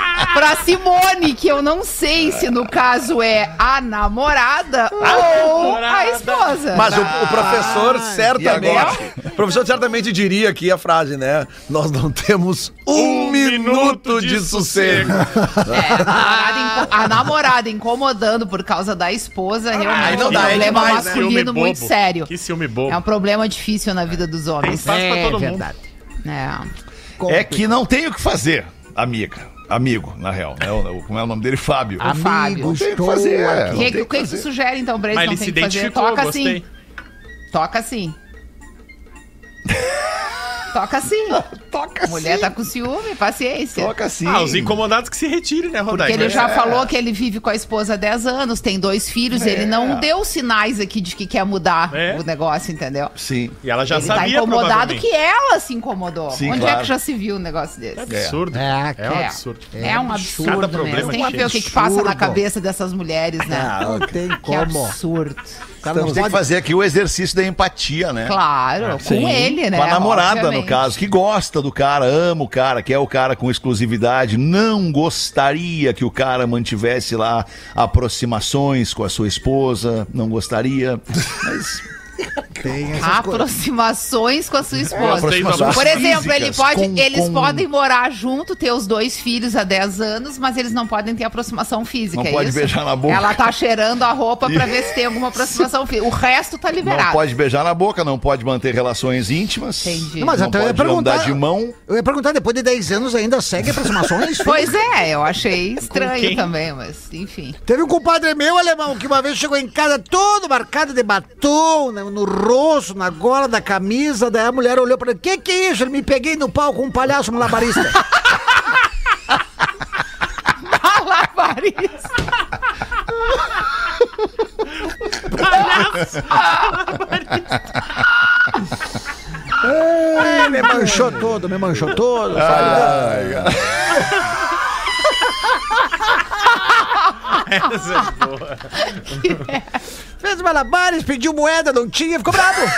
[laughs] pra Simone, que eu não sei se no caso é a namorada ou a namorada. esposa. Mas o, o professor E certamente. O professor certamente diria aqui a frase, né? Nós não temos um, Um minuto, minuto de, de sossego. É, a, namorada a namorada incomodando por causa da esposa realmente não é um dá, é problema demais, né? masculino muito bobo. sério. Que ciúme bobo. É um problema difícil na vida dos Tem homens. espaço pra todo mundo. verdade. É. É que não tem o que fazer, amiga. Amigo, na real. Né? O- como é o nome dele? Fábio. Ah, Fábio. Não tem o que fazer. aqui. é, O não que, tem o que, que fazer. sugere então pra não ele se tem que fazer? Toca gostei. assim. Toca assim. [laughs] Toca assim. Toca Mulher sim. tá com ciúme, paciência. Toca sim. Ah, os incomodados que se retirem, né, Porque Rodaica? ele já falou que ele vive com a esposa há 10 anos, tem dois filhos, ele É. não deu sinais aqui de que quer mudar É. o negócio, entendeu? Sim. E ela já ele tá sabia, incomodado provavelmente. que ela se incomodou. Sim, Onde é claro. que já se viu um negócio desse? Absurdo. É, É, um É. absurdo. É, um absurdo Cada mesmo. problema Tem que é ver o que, que passa na absurdo. cabeça dessas mulheres, né? Ah, não tem que como. absurdo. O cara não Temos que fazer aqui o exercício da empatia, né? Claro, com ele, né? Com a namorada, no obviamente. caso, que gosta do cara, ama o cara, quer o cara com exclusividade, não gostaria que o cara mantivesse lá aproximações com a sua esposa, não gostaria. Mas Tem coisas. Aproximações com a sua esposa. aproximações Por exemplo, ele pode, com- eles com- podem morar junto, ter os dois filhos há 10 anos, mas eles não podem ter aproximação física. Não é pode isso? beijar na boca. Ela tá cheirando a roupa pra ver se tem alguma [laughs] aproximação física. O resto tá liberado. não pode beijar na boca, não pode manter relações íntimas. Entendi. Não, mas não até eu ia pode andar perguntar. de mão. Eu ia perguntar, depois de 10 anos ainda segue aproximações? [laughs] Pois é, eu achei estranho também, mas enfim. Teve um compadre meu, alemão, que uma vez chegou em casa todo marcado de batom, no, no rosto, na gola da camisa, daí a mulher olhou pra ele, que que é isso? Ele me peguei no pau com um palhaço malabarista. [laughs] [laughs] Malabarista. É, me manchou todo, me manchou todo. [laughs] Essa é boa. Fez malabares, pediu moeda, não tinha, ficou bravo. [laughs]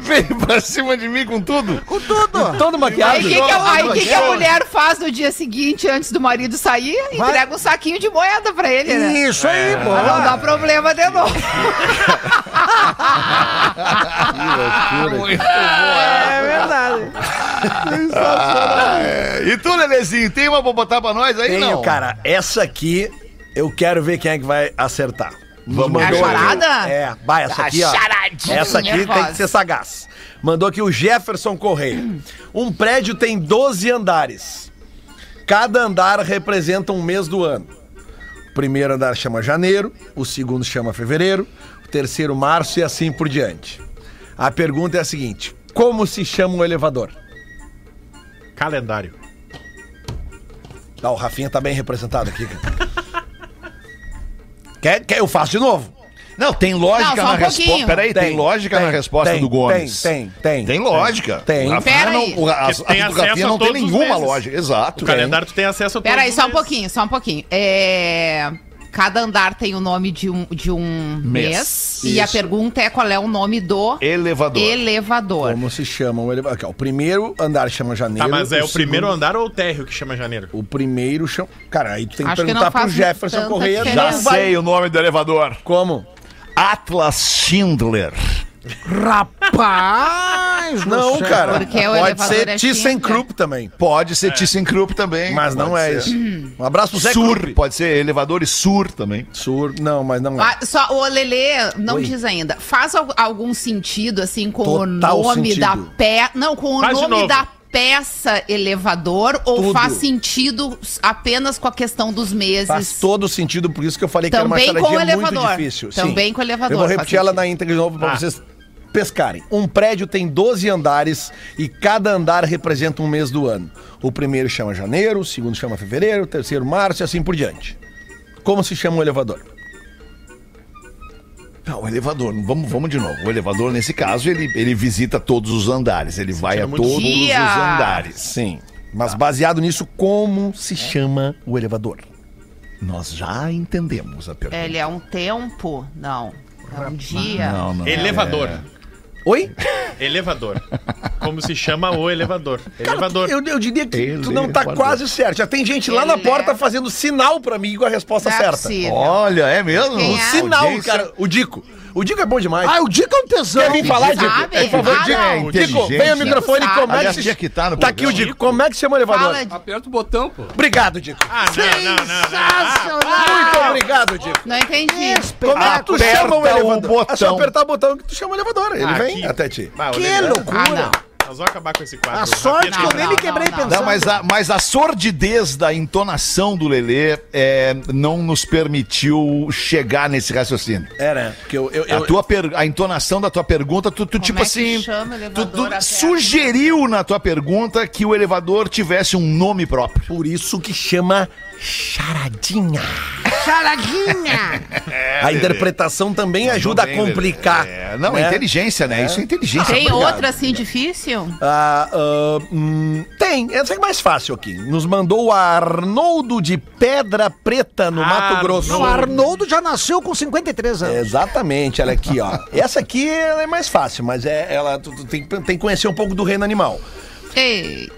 Veio pra cima de mim com tudo. Com tudo. Todo Aí maquiado. o que, que, a- aí, que que a mulher faz no dia seguinte, antes do marido sair? Vai. Entrega um saquinho de moeda pra ele, né? Isso aí, Pra não dar problema de novo. [laughs] Muito É verdade. Ah, é. E tu, Lelezinho, tem uma pra botar pra nós aí? Tenho, não? cara. Essa aqui, eu quero ver quem é que vai acertar. Vamos É a charada? É, vai, essa aqui, ó. charadinha Essa aqui tem que ser sagaz. Mandou aqui o Jefferson Correia. Um prédio tem 12 andares. Cada andar representa um mês do ano. O primeiro andar chama janeiro, o segundo chama fevereiro, o terceiro março e assim por diante. A pergunta é a seguinte: como se chama o elevador? Calendário. Ah, o Rafinha tá bem representado aqui, cara. Quer, quer? Eu faço de novo. Não, tem lógica Não, na um resposta. Peraí, tem, Tem, lógica tem, na resposta tem, do Gomes. tem, tem, tem. Tem lógica. Tem. O Rafinha Pera não, aí. o, a, a do acesso Rafinha a não tem nenhuma lógica. Exato. O calendário tu tem acesso a todos Pera aí, os só um pouquinho, só um pouquinho. É... Cada andar tem o nome de um, de um mês. Mês. E a pergunta é qual é o nome do Elevador. elevador. Como se chama o elevador? Aqui, ó, o primeiro andar chama janeiro. Tá, mas é o, primeiro segundo- andar ou o térreo que chama janeiro? O primeiro chama. Cara, aí tu tem que Acho que perguntar pro faz Jefferson tanta Correia. diferença. Já Não vai- sei o nome do elevador. Como? Atlas Schindler. Rapaz, Do Não, cara. Porque o Pode elevador ser é ThyssenKrupp também. Pode ser ThyssenKrupp também. Mas não Pode é ser. isso. Um abraço pro Zé Sur, Krupp. pode ser elevadores Sur também. Sur, não, mas não é. Ah, só, o Lelê não Oi. diz ainda. Faz al- algum sentido, assim, com Total o nome sentido. da peça. Não, com o Faz de nome novo. da peça elevador ou Tudo. faz sentido apenas com a questão dos meses? Faz todo sentido, por isso que eu falei que Também era uma com o charadinha muito elevador. difícil. Também Sim. com o elevador, Eu vou faz repetir ela sentido. na íntegra de novo pra Ah. vocês pescarem. Um prédio tem 12 andares e cada andar representa um mês do ano. O primeiro chama janeiro, o segundo chama fevereiro, o terceiro março e assim por diante. Como se chama o elevador? Não, o elevador, vamos, vamos de novo. O elevador, nesse caso, ele, ele visita todos os andares. Ele vai a todos os dia. andares. Sim. Mas baseado nisso, como se chama o elevador? Nós já entendemos a pergunta. Ele é um tempo? Não. É um dia? Não, não. Elevador. Oi? Elevador. Como se chama o elevador? elevador. Eu, eu diria que tu não tá Elevador. quase certo. Já tem gente lá na Ele porta é- fazendo sinal pra mim com a resposta Não é certa. possível. Olha, é mesmo? Quem O é? sinal, Audiência. cara. O Dico. O Dico é bom demais. Ah, o Dico é um tesão. Quer vir falar, Dico? Sabe? Por favor, Ah, Dico. não. Dico, vem ao microfone. Dico Como é que se... que estar no Tá aqui o. Dico. Como é que se chama o elevador? Fala. Aperta o botão, pô. Obrigado, Dico. Ah, não, não, não, não. Dico. Não entendi. Como é que tu Aperta chama o o elevador? É só botão. apertar o botão que tu chama o elevador. Ele Ah, vem até ti. Ah, o Que loucura. Ah, não. Nós vamos acabar com esse quadro. A sorte que eu nem Não, me quebrei não. pensando. Não, mas a, mas a sordidez da entonação do Lelê é, não nos permitiu chegar nesse raciocínio. É, né? Porque eu, eu, A, eu- tua per- a entonação da tua pergunta, tu, tu tipo é que assim. chama Tu, elevador tu sugeriu na tua pergunta que o elevador tivesse um nome próprio. Por isso que chama charadinha. Charadinha. [laughs] a interpretação também ajuda a Também, complicar. É, não, né? é inteligência, né? Isso é inteligência. Tem Obrigado. outra assim difícil? Ah, ah, hum, tem, essa é mais fácil aqui. Nos mandou o Arnoldo de Pedra Preta, no Mato Grosso. Não, o Arnoldo já nasceu com 53 anos. Exatamente, olha aqui, ó. [laughs] Essa aqui ela é mais fácil, mas é, ela tu, tu tem, tem que conhecer um pouco do reino animal. Ei,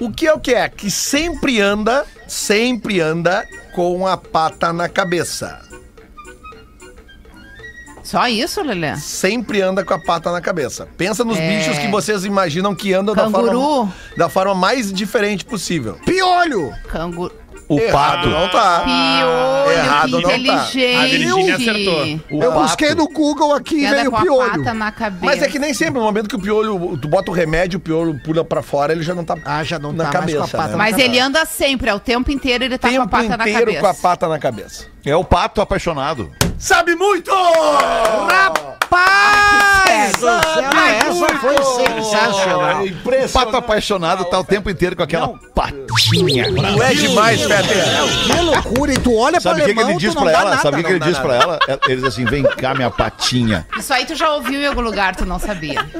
O que é o que é? Que sempre anda, sempre anda com a pata na cabeça. Só isso, Lelê? Sempre anda com a pata na cabeça. Pensa nos É. bichos que vocês imaginam que andam da Canguru? forma, da forma mais diferente possível. Piolho. Canguru. O Errado pato. não tá. Piolho, errado que não tá. inteligente. A Virgínia acertou. O eu pato. busquei no Google aqui e anda veio com a piolho. pata na cabeça. Mas é que nem sempre, no momento que o piolho, tu bota o remédio, o piolho pula pra fora, ele já não tá Ah, já não na tá mais cabeça. com a pata né? na Mas ele anda sempre, é o tempo inteiro ele tá com a tempo pata na inteiro cabeça. com a pata na cabeça. É o pato apaixonado. Sabe muito! Rapaz! do céu, essa foi sensacional. O pato apaixonado tá o tempo inteiro com aquela patinha. Tu é demais, Peter. Que loucura. E tu olha pra Sabe o que, que alemão, ele diz não pra ela? nada. Sabe o que, que não ele diz nada. pra ela? É- Ele diz assim: vem cá, minha patinha. Isso aí tu já ouviu em algum lugar, tu não sabia. [laughs]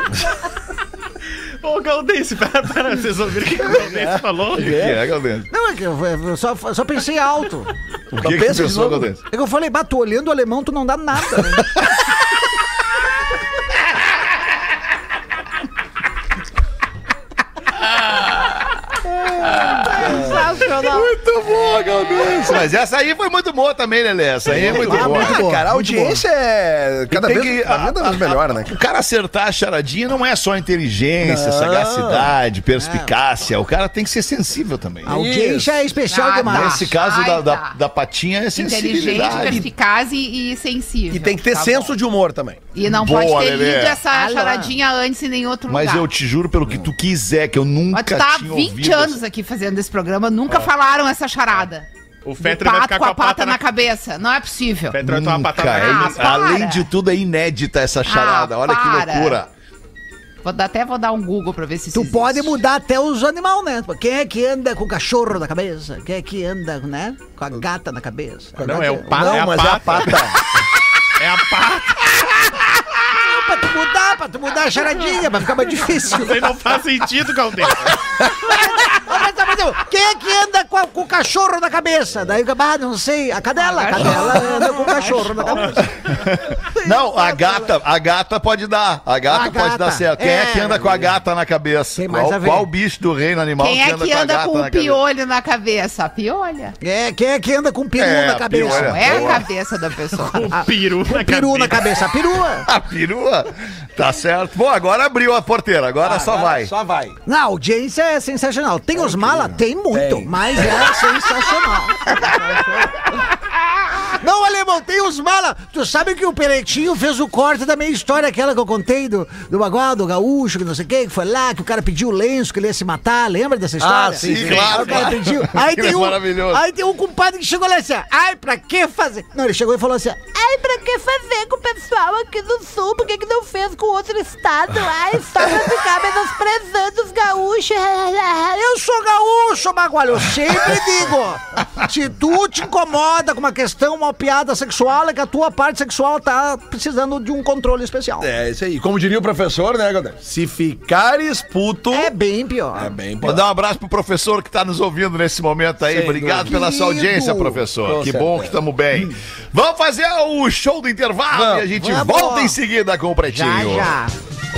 Ô, Galdense, pera, pera, vocês ouviram o que que o Galdense falou? O que é, Galdense? Não, é que eu, eu só, só pensei alto. O que, que de pensou, novo. Galdense? É que eu falei, bah, tu olhando o alemão, tu não dá nada. né? [laughs] Sensacional. Muito boa, Galdense. Mas essa aí foi muito boa também, Lelê. Essa aí é muito Ah, boa. muito Ah, boa, cara, a muito audiência é cada vez, que- cada vez melhor, né? O cara acertar a charadinha não é só inteligência, Não. sagacidade, perspicácia. O cara tem que ser sensível também. A audiência é especial Ah, demais. Nesse caso Ai, da, da, tá. da patinha é Inteligente, sensibilidade. perspicaz e, e sensível. E tem que ter Tá senso bom. de humor também. E não Boa, pode ter Lelê. lido essa Ah, charadinha antes em nenhum outro Mas lugar. eu te juro pelo que tu quiser, que eu nunca Mas tu tá há tinha 20 ouvido anos aqui fazendo esse programa, nunca falaram essa charada. O Fetter vai ficar com a pata na cabeça. Não é possível. O Fetter vai tomar Nunca. pata na cabeça. Ah, além de tudo, é inédita essa charada. Ah, Olha que para. loucura. Vou dar, até vou dar um Google pra ver se Tu existe. pode mudar até os animais, né? Quem é que anda com o cachorro na cabeça? Quem é que anda, né? Com a gata na cabeça? Não, é o pato. Não, é a mas é a pata. pata. [laughs] É a pata. Pra tu mudar, pra tu mudar a charadinha, pra ficar mais difícil. Isso aí não faz sentido, Galdense. [laughs] cachorro na cabeça? Daí, ah, não sei, a cadela. A cadela anda com o cachorro na cabeça. [laughs] Não, a gata, a gata pode dar. A gata A pode gata. dar certo. Quem é, É, que anda com a gata na cabeça? Tem mais Qual, a ver. qual bicho do reino animal Quem é que com a anda gata com na o cabeça? piolho na cabeça? A piolha. É, quem é que anda com o peru É, na cabeça? piolho. Não é a cabeça da pessoa. O peru na Peru na cabeça. a perua. A perua? Tá certo. Bom, agora abriu a porteira, agora só vai. Só vai. Não, a audiência é sensacional. Tem os mala? Tem muito, Tem. mas é sensacional. [laughs] Não, alemão, tem os mala. Tu sabe que o Peretinho fez o corte da minha história, aquela que eu contei do, do bagual, do gaúcho, que não sei o que, que foi lá, que o cara pediu o lenço, que ele ia se matar. Lembra dessa história? Ah, sim, sim. Aí Claro, o cara claro. pediu. [laughs] Aí tem é um, aí tem um compadre que chegou lá e disse: Ai, pra que fazer? Não, ele chegou e falou assim: Ai, pra que fazer com o pessoal aqui do sul? Por que, que não fez com outro estado? Ai, só pra ficar menosprezando os gaúchos. [laughs] Eu sou gaúcho, Bagual, eu sempre digo. Se tu te incomoda com uma questão, uma piada sexual, é que a tua parte sexual tá precisando de um controle especial. É isso aí. Como diria o professor, né, Galdês? Se ficares puto. É bem pior. É bem pior. Mandar um abraço pro professor que tá nos ouvindo nesse momento aí. Sem Obrigado pela sua audiência, professor. Com que certeza. bom que estamos bem. Vamos fazer o show do intervalo Vamos, e a gente vamos. volta em seguida com o Pretinho. Já, já.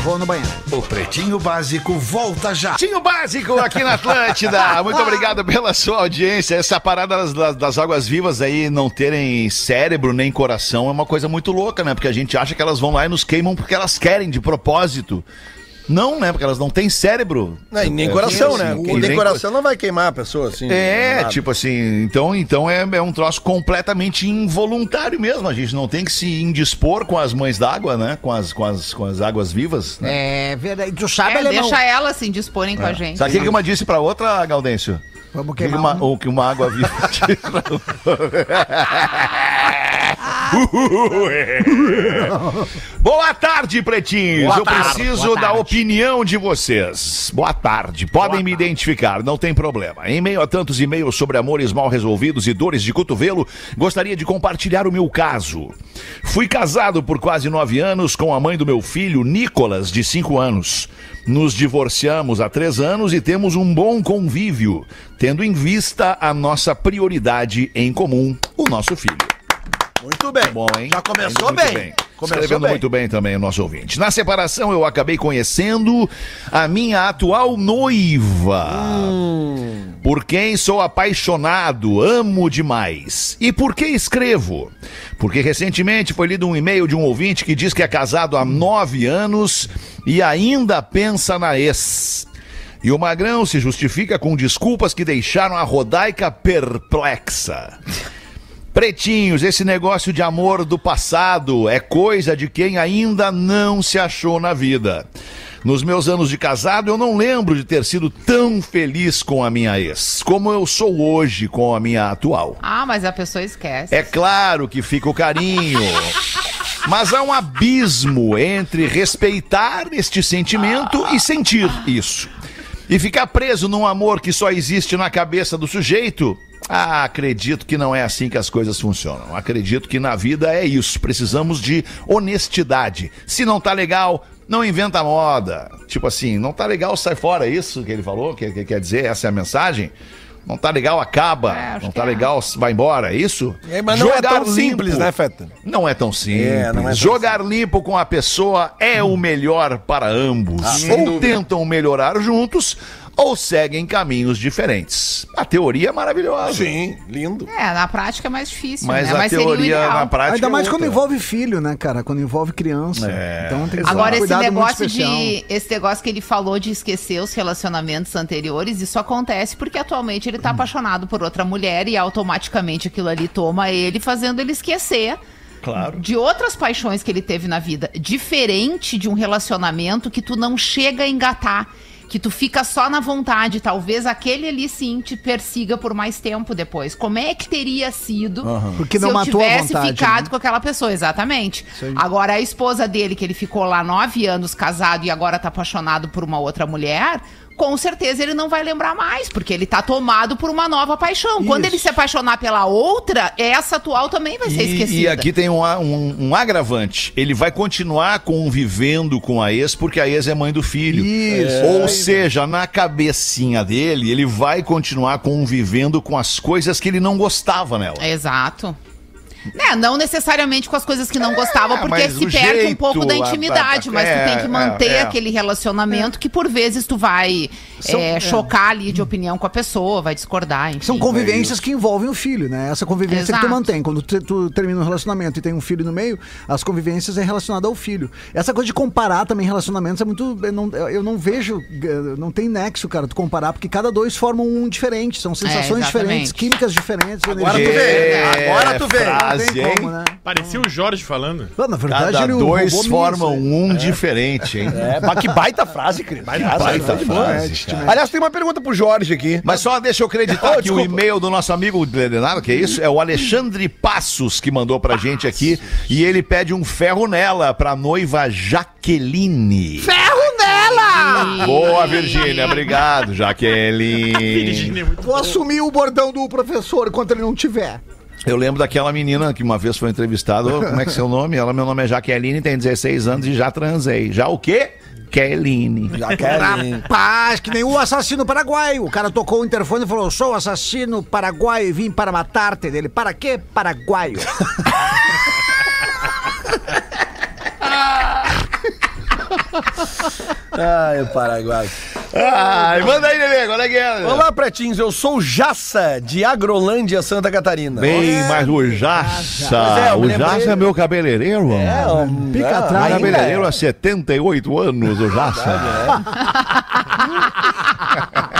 Vou no banheiro. O Pretinho Básico volta já. Pretinho básico aqui na Atlântida. [laughs] Muito obrigado pela sua audiência. Essa parada das, das- das águas vivas aí não terem cérebro nem coração é uma coisa muito louca, né? Porque a gente acha que elas vão lá e nos queimam porque elas querem de propósito. Não, né? Porque elas não têm cérebro. Não, e nem É, coração, sim, né? Quem tem nem coração não vai queimar a pessoa assim. É, nada. tipo assim, então, então é, é um troço completamente involuntário mesmo. A gente não tem que se indispor com as mães d'água, né? Com as, com as, com as águas vivas. Né? É verdade. Tu sabe, É, alemão? deixa elas se indisporem com a gente. Sabe o que que uma disse pra outra, Gaudêncio? Vamos queimar uma, um. o que uma água viva. [laughs] [laughs] Boa tarde, pretinhos. Boa Eu tarde, preciso boa da tarde. opinião de vocês. Boa tarde. Podem me identificar, não tem problema. Em meio a tantos e-mails sobre amores mal resolvidos e dores de cotovelo, gostaria de compartilhar o meu caso. Fui casado por quase nove anos com a mãe do meu filho, Nicolas, de cinco anos. Nos divorciamos há três anos e temos um bom convívio, tendo em vista a nossa prioridade em comum, o nosso filho. Muito bem. Bom, hein? Já começou Muito bem. Começou Escrevendo bem. muito bem também o nosso ouvinte. Na separação, eu acabei conhecendo a minha atual noiva. Hum. Por quem sou apaixonado, amo demais. E por que escrevo? Porque recentemente foi lido um e-mail de um ouvinte que diz que é casado há nove anos e ainda pensa na ex. E o Magrão se justifica com desculpas que deixaram a Rodaica perplexa. Pretinhos, esse negócio de amor do passado é coisa de quem ainda não se achou na vida. Nos meus anos de casado, eu não lembro de ter sido tão feliz com a minha ex, como eu sou hoje com a minha atual. Ah, mas a pessoa esquece. É claro que fica o carinho. Mas há um abismo entre respeitar este sentimento e sentir isso. E ficar preso num amor que só existe na cabeça do sujeito. Ah, acredito que não é assim que as coisas funcionam. Acredito que na vida é isso. Precisamos de honestidade. Se não tá legal, não inventa moda. Tipo assim, não tá legal, sai fora. É isso que ele falou? Que, que quer dizer? Essa é a mensagem? Não tá legal, acaba. É, não tá é. legal, vai embora. É isso? É, mas não é Jogar tão simples, limpo. né, Feta? Não é tão simples. É, não é tão Jogar limpo com a pessoa é o melhor para ambos. ou tentam melhorar juntos, ou seguem caminhos diferentes. A teoria é maravilhosa. Sim, lindo. É, na prática é mais difícil, Mas né? a Mas seria o teoria ideal. na prática. Ainda mais é quando envolve filho, né, cara? Quando envolve criança. É. Então tem que Agora, um esse negócio de. Esse negócio que ele falou de esquecer os relacionamentos anteriores, isso acontece porque atualmente ele tá apaixonado por outra mulher e automaticamente aquilo ali toma ele, fazendo ele esquecer. Claro. De outras paixões que ele teve na vida. Diferente de um relacionamento que tu não chega a engatar. Que tu fica só na vontade. Talvez aquele ali sim te persiga por mais tempo depois. Como é que teria sido Porque se não eu matou a tivesse vontade, ficado né? com aquela pessoa? Exatamente. Agora, a esposa dele, que ele ficou lá nove anos casado e agora tá apaixonado por uma outra mulher, com certeza ele não vai lembrar mais, porque ele tá tomado por uma nova paixão. Quando ele se apaixonar pela outra, essa atual também vai ser E, esquecida. e aqui tem um, um- um agravante. Ele vai continuar convivendo com a ex porque a ex é mãe do filho. Isso. Ou seja, na cabecinha dele, ele vai continuar convivendo com as coisas que ele não gostava nela. Exato. Né, não necessariamente com as coisas que não gostava, porque se perde um jeito, pouco da a- intimidade, a- mas tu tem é, que manter é, é. aquele relacionamento que por vezes tu vai São- é, é. chocar ali de opinião com a pessoa, vai discordar, enfim. São convivências que envolvem o filho, né? Essa convivência que tu Exato. mantém. Quando tu, tu termina um relacionamento e tem um filho no meio, as convivências é relacionada ao filho. Essa coisa de comparar também relacionamentos é muito. Eu não, eu não vejo. eh, Não tem nexo, cara, tu comparar, porque cada dois formam um diferente. São sensações exatamente. diferentes, químicas diferentes. Agora tu energia- vê. Agora tu vê. Frase, hein? como, né? Parecia o Jorge falando. Não, na verdade, Cada ele dois formam um diferente, hein? É, mas que baita frase, Cris. Baita Frase, foi boa. frase, cara. Aliás, tem uma pergunta pro Jorge aqui. Mas só deixa eu acreditar Oh, que o e-mail do nosso amigo Leonardo, que é isso, é o Alexandre Passos que mandou pra gente aqui. E ele pede um ferro nela pra noiva Jaqueline. Ferro nela! Boa, Virgínia. Obrigado, Jaqueline. [laughs] Virgínia é Vou assumir o bordão do professor enquanto ele não tiver. Eu lembro daquela menina que uma vez foi entrevistada. Ô, Como é que é seu nome? Ela, meu nome é Jaqueline, tem 16 anos e já transei. Já o quê? Keline. Rapaz, que nem o assassino paraguaio. O cara tocou o interfone e falou: Sou assassino paraguaio e vim para matar-te. Dele, para quê? Paraguaio. [laughs] Ai, o Paraguai. Ai, manda aí, Lelê, qual é que é? Olá, pretinhos. Eu sou o Jaça, de Agrolândia, Santa Catarina. Bem, mas o Jaça. É, o Jaça é meu cabeleireiro. É, um, Pica é, atrás, cabeleireiro é. há 78 anos, o Jaça.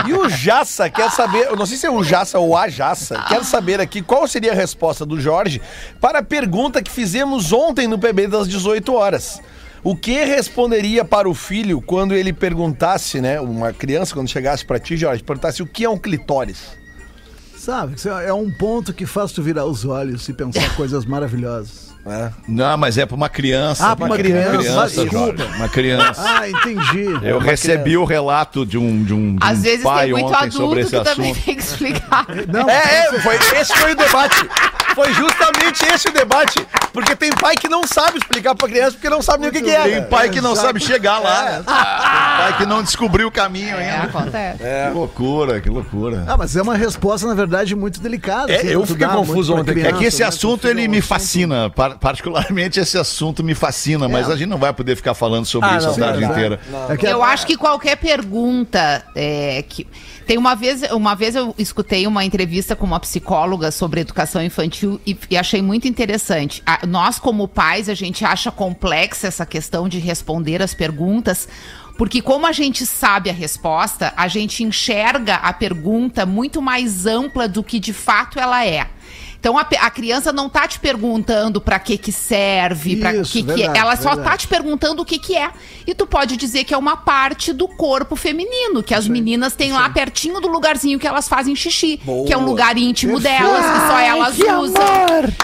E o Jaça quer saber, eu não sei se é o Jaça ou a Jaça, quer saber aqui qual seria a resposta do Jorge para a pergunta que fizemos ontem no PB das 18 horas. O que responderia para o filho quando ele perguntasse, né, uma criança quando chegasse para ti, Jorge, perguntasse o que é um clitóris? Sabe, é um ponto que faz tu virar os olhos e pensar [laughs] coisas maravilhosas. né? Não, mas é pra uma criança. Ah, pra uma criança, criança desculpa. Jorge, Uma criança. Ah, entendi. Eu recebi o relato de um, de um, de Às um vezes pai tem muito ontem sobre adulto esse que também assunto. tem que explicar. Não, É, é, foi, esse foi o debate. Foi justamente esse o debate. Porque tem pai que não sabe explicar pra criança porque não sabe nem o que, que é. Tem pai que não sabe chegar lá. Tem pai que não descobriu o caminho É, ainda. acontece. Que loucura, que loucura. Ah, mas é uma resposta, na verdade, muito delicada. É, assim, eu fiquei confuso ontem. É que criança, esse né? assunto ele um me fascina, par- particularmente esse assunto me fascina, mas a gente não vai poder ficar falando sobre Ah, isso não, a tarde sim, inteira. É que Eu acho que qualquer pergunta é, que tem uma vez, uma vez eu escutei uma entrevista com uma psicóloga sobre educação infantil e, e achei muito interessante. A- nós como pais a gente acha complexa essa questão de responder as perguntas. Porque como a gente sabe a resposta, a gente enxerga a pergunta muito mais ampla do que de fato ela é. Então a, a criança não tá te perguntando pra que que serve, para que que é. verdade, Ela só tá verdade. te perguntando o que que é. E tu pode dizer que é uma parte do corpo feminino, que as meninas têm lá pertinho do lugarzinho que elas fazem xixi, que é um lugar íntimo delas, que só elas usam.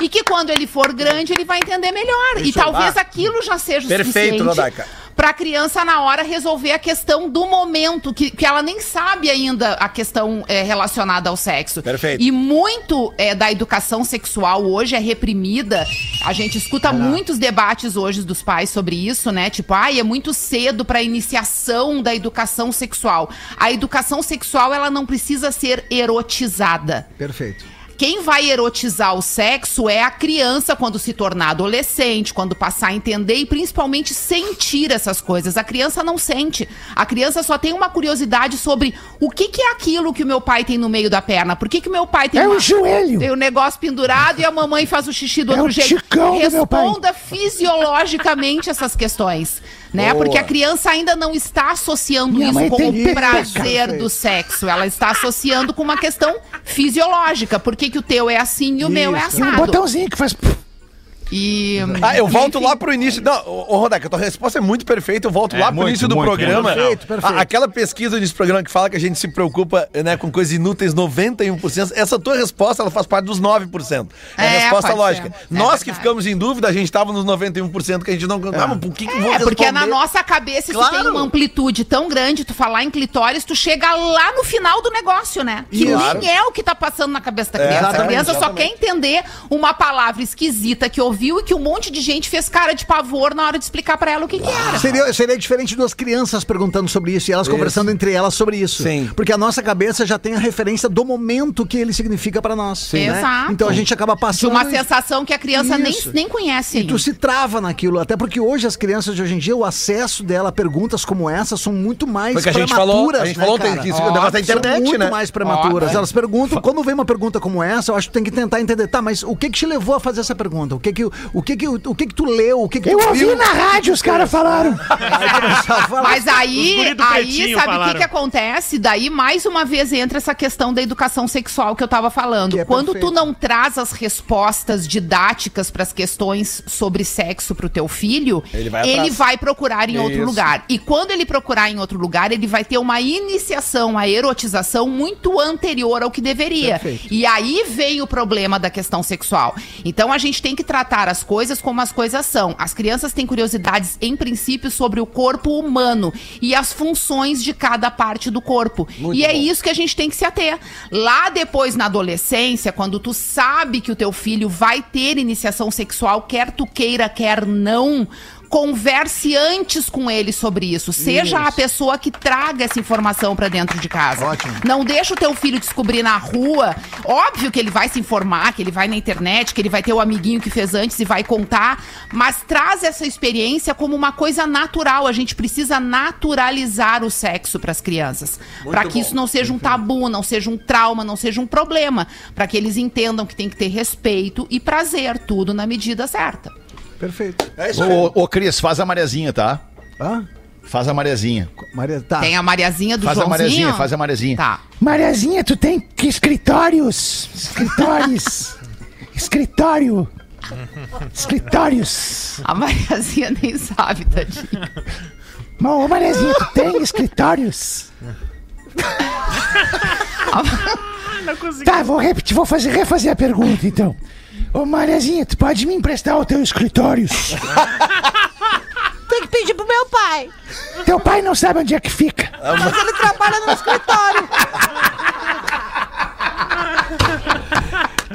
E que quando ele for grande, ele vai entender melhor. e talvez Ah. aquilo já seja o Perfeito, suficiente Rodaica. Pra criança na hora resolver a questão do momento, que, que ela nem sabe ainda a questão é, relacionada ao sexo. Perfeito. E muito é, da educação sexual hoje é reprimida. A gente escuta muitos debates hoje dos pais sobre isso, né? Tipo, ai, é muito cedo pra iniciação da educação sexual. A educação sexual, ela não precisa ser erotizada. Perfeito. Quem vai erotizar o sexo é a criança quando se tornar adolescente, quando passar a entender e principalmente sentir essas coisas. A criança não sente. A criança só tem uma curiosidade sobre o que, que é aquilo que o meu pai tem no meio da perna. Por que, que o meu pai tem É uma- o joelho. tem o negócio pendurado e a mamãe faz o xixi do É outro jeito. Responda fisiologicamente essas questões, né? Boa. Porque a criança ainda não está associando Minha isso com o prazer do sexo. Ela está associando com uma questão fisiológica. Por que, que o teu é assim e o meu é Isso. E um assado? botãozinho que faz. E. Ah, eu volto enfim, lá pro início. Não, ô, Rodak, a tua resposta é muito perfeita. Eu volto É, lá pro muito, início do muito, programa. perfeito, perfeito. A- aquela pesquisa desse programa que fala que a gente se preocupa né, com coisas inúteis 91%. Essa tua resposta ela faz parte dos 9%. É, a É, resposta lógica. ser. É Nós que verdade. ficamos em dúvida, a gente tava nos 91% que a gente não. Ah, mas por que, que eu vou É, porque responder? na nossa cabeça isso Claro. tem uma amplitude tão grande, tu falar em clitóris, tu chega lá no final do negócio, né? Que Claro. nem é o que tá passando na cabeça da criança. a criança só quer entender uma palavra esquisita que ouviu e que um monte de gente fez cara de pavor na hora de explicar pra ela o que, que era. Seria, seria diferente de duas crianças perguntando sobre isso e elas conversando entre elas sobre isso. Sim. Porque a nossa cabeça já tem a referência do momento que ele significa pra nós. né? Exato. Então a gente acaba De passando. uma sensação que a criança nem, Isso. nem conhece E tu se trava naquilo, até porque hoje as crianças de hoje em dia, o acesso dela a perguntas como essa são muito mais Foi que a gente falou, a gente né, falou ontem cara? que isso o negócio da São internet, muito né? mais prematuras. Ó, Elas perguntam, quando vem uma pergunta como essa, eu acho que tem que tentar entender, tá, mas o que que te levou a fazer essa pergunta? O que que, o que, que, o que que tu leu? O que que tu viu? rádio, os caras falaram. [laughs] Mas aí, aí sabe o que, que acontece? Daí, mais uma vez, entra essa questão da educação sexual que eu tava falando. É Quando perfeito. tu não traz as respostas didáticas para as questões sobre sexo pro teu filho, Ele vai ele vai procurar em outro Isso. lugar. E quando ele procurar em outro lugar, ele vai ter uma iniciação, a erotização muito anterior ao que deveria. Perfeito. E aí vem o problema da questão sexual. Então a gente tem que tratar as coisas como as coisas são. As crianças têm curiosidades, em princípio, sobre o corpo humano e as funções de cada parte do corpo. e é isso que a gente tem que se ater. Lá depois, na adolescência, quando tu sabe que o teu filho vai ter iniciação sexual, quer tu queira, quer não. Converse antes com ele sobre isso. Seja a pessoa que traga essa informação pra dentro de casa. Ótimo. Não deixa o teu filho descobrir na rua. Óbvio que ele vai se informar, que ele vai na internet, que ele vai ter o amiguinho que fez antes e vai contar, mas traz essa experiência como uma coisa natural. A gente precisa naturalizar o sexo para as crianças, para que isso não seja um tabu, não seja um trauma, não seja um problema, para que eles entendam que tem que ter respeito e prazer, tudo na medida certa. Perfeito. É isso aí. Ô, ô, Cris, faz a Mariazinha, tá? Ah, Faz a Mariazinha. Maria, tá. Tem a Mariazinha do Faz a Joãozinho. Mariazinha, faz a Mariazinha. Tá. Mariazinha, tu tem que escritórios. Escritórios. [laughs] Escritório. Escritórios. A Mariazinha nem sabe, tadinha. Mas, ô Mariazinha, tu tem escritórios. [laughs] Tá, vou repetir, vou fazer, refazer a pergunta então. Ô Mariazinha, tu pode me emprestar o teu escritório? Tem que pedir pro meu pai. Teu pai não sabe onde é que fica. Mas ele trabalha no escritório.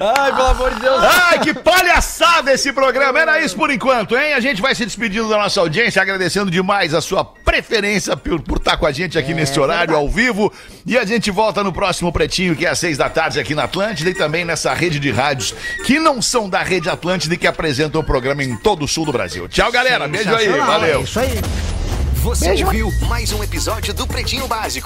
Ai, pelo amor de Deus. Ai, que palhaçada esse programa. Era isso por enquanto, hein? A gente vai se despedindo da nossa audiência, agradecendo demais a sua preferência por, por estar com a gente aqui nesse horário ao vivo. E a gente volta no próximo Pretinho, que é às seis da tarde aqui na Atlântida e também nessa rede de rádios que não são da rede Atlântida e que apresentam o programa em todo o sul do Brasil. Tchau, galera. Beijo aí. Valeu. é Isso aí. Você Beijo. ouviu mais um episódio do Pretinho Básico.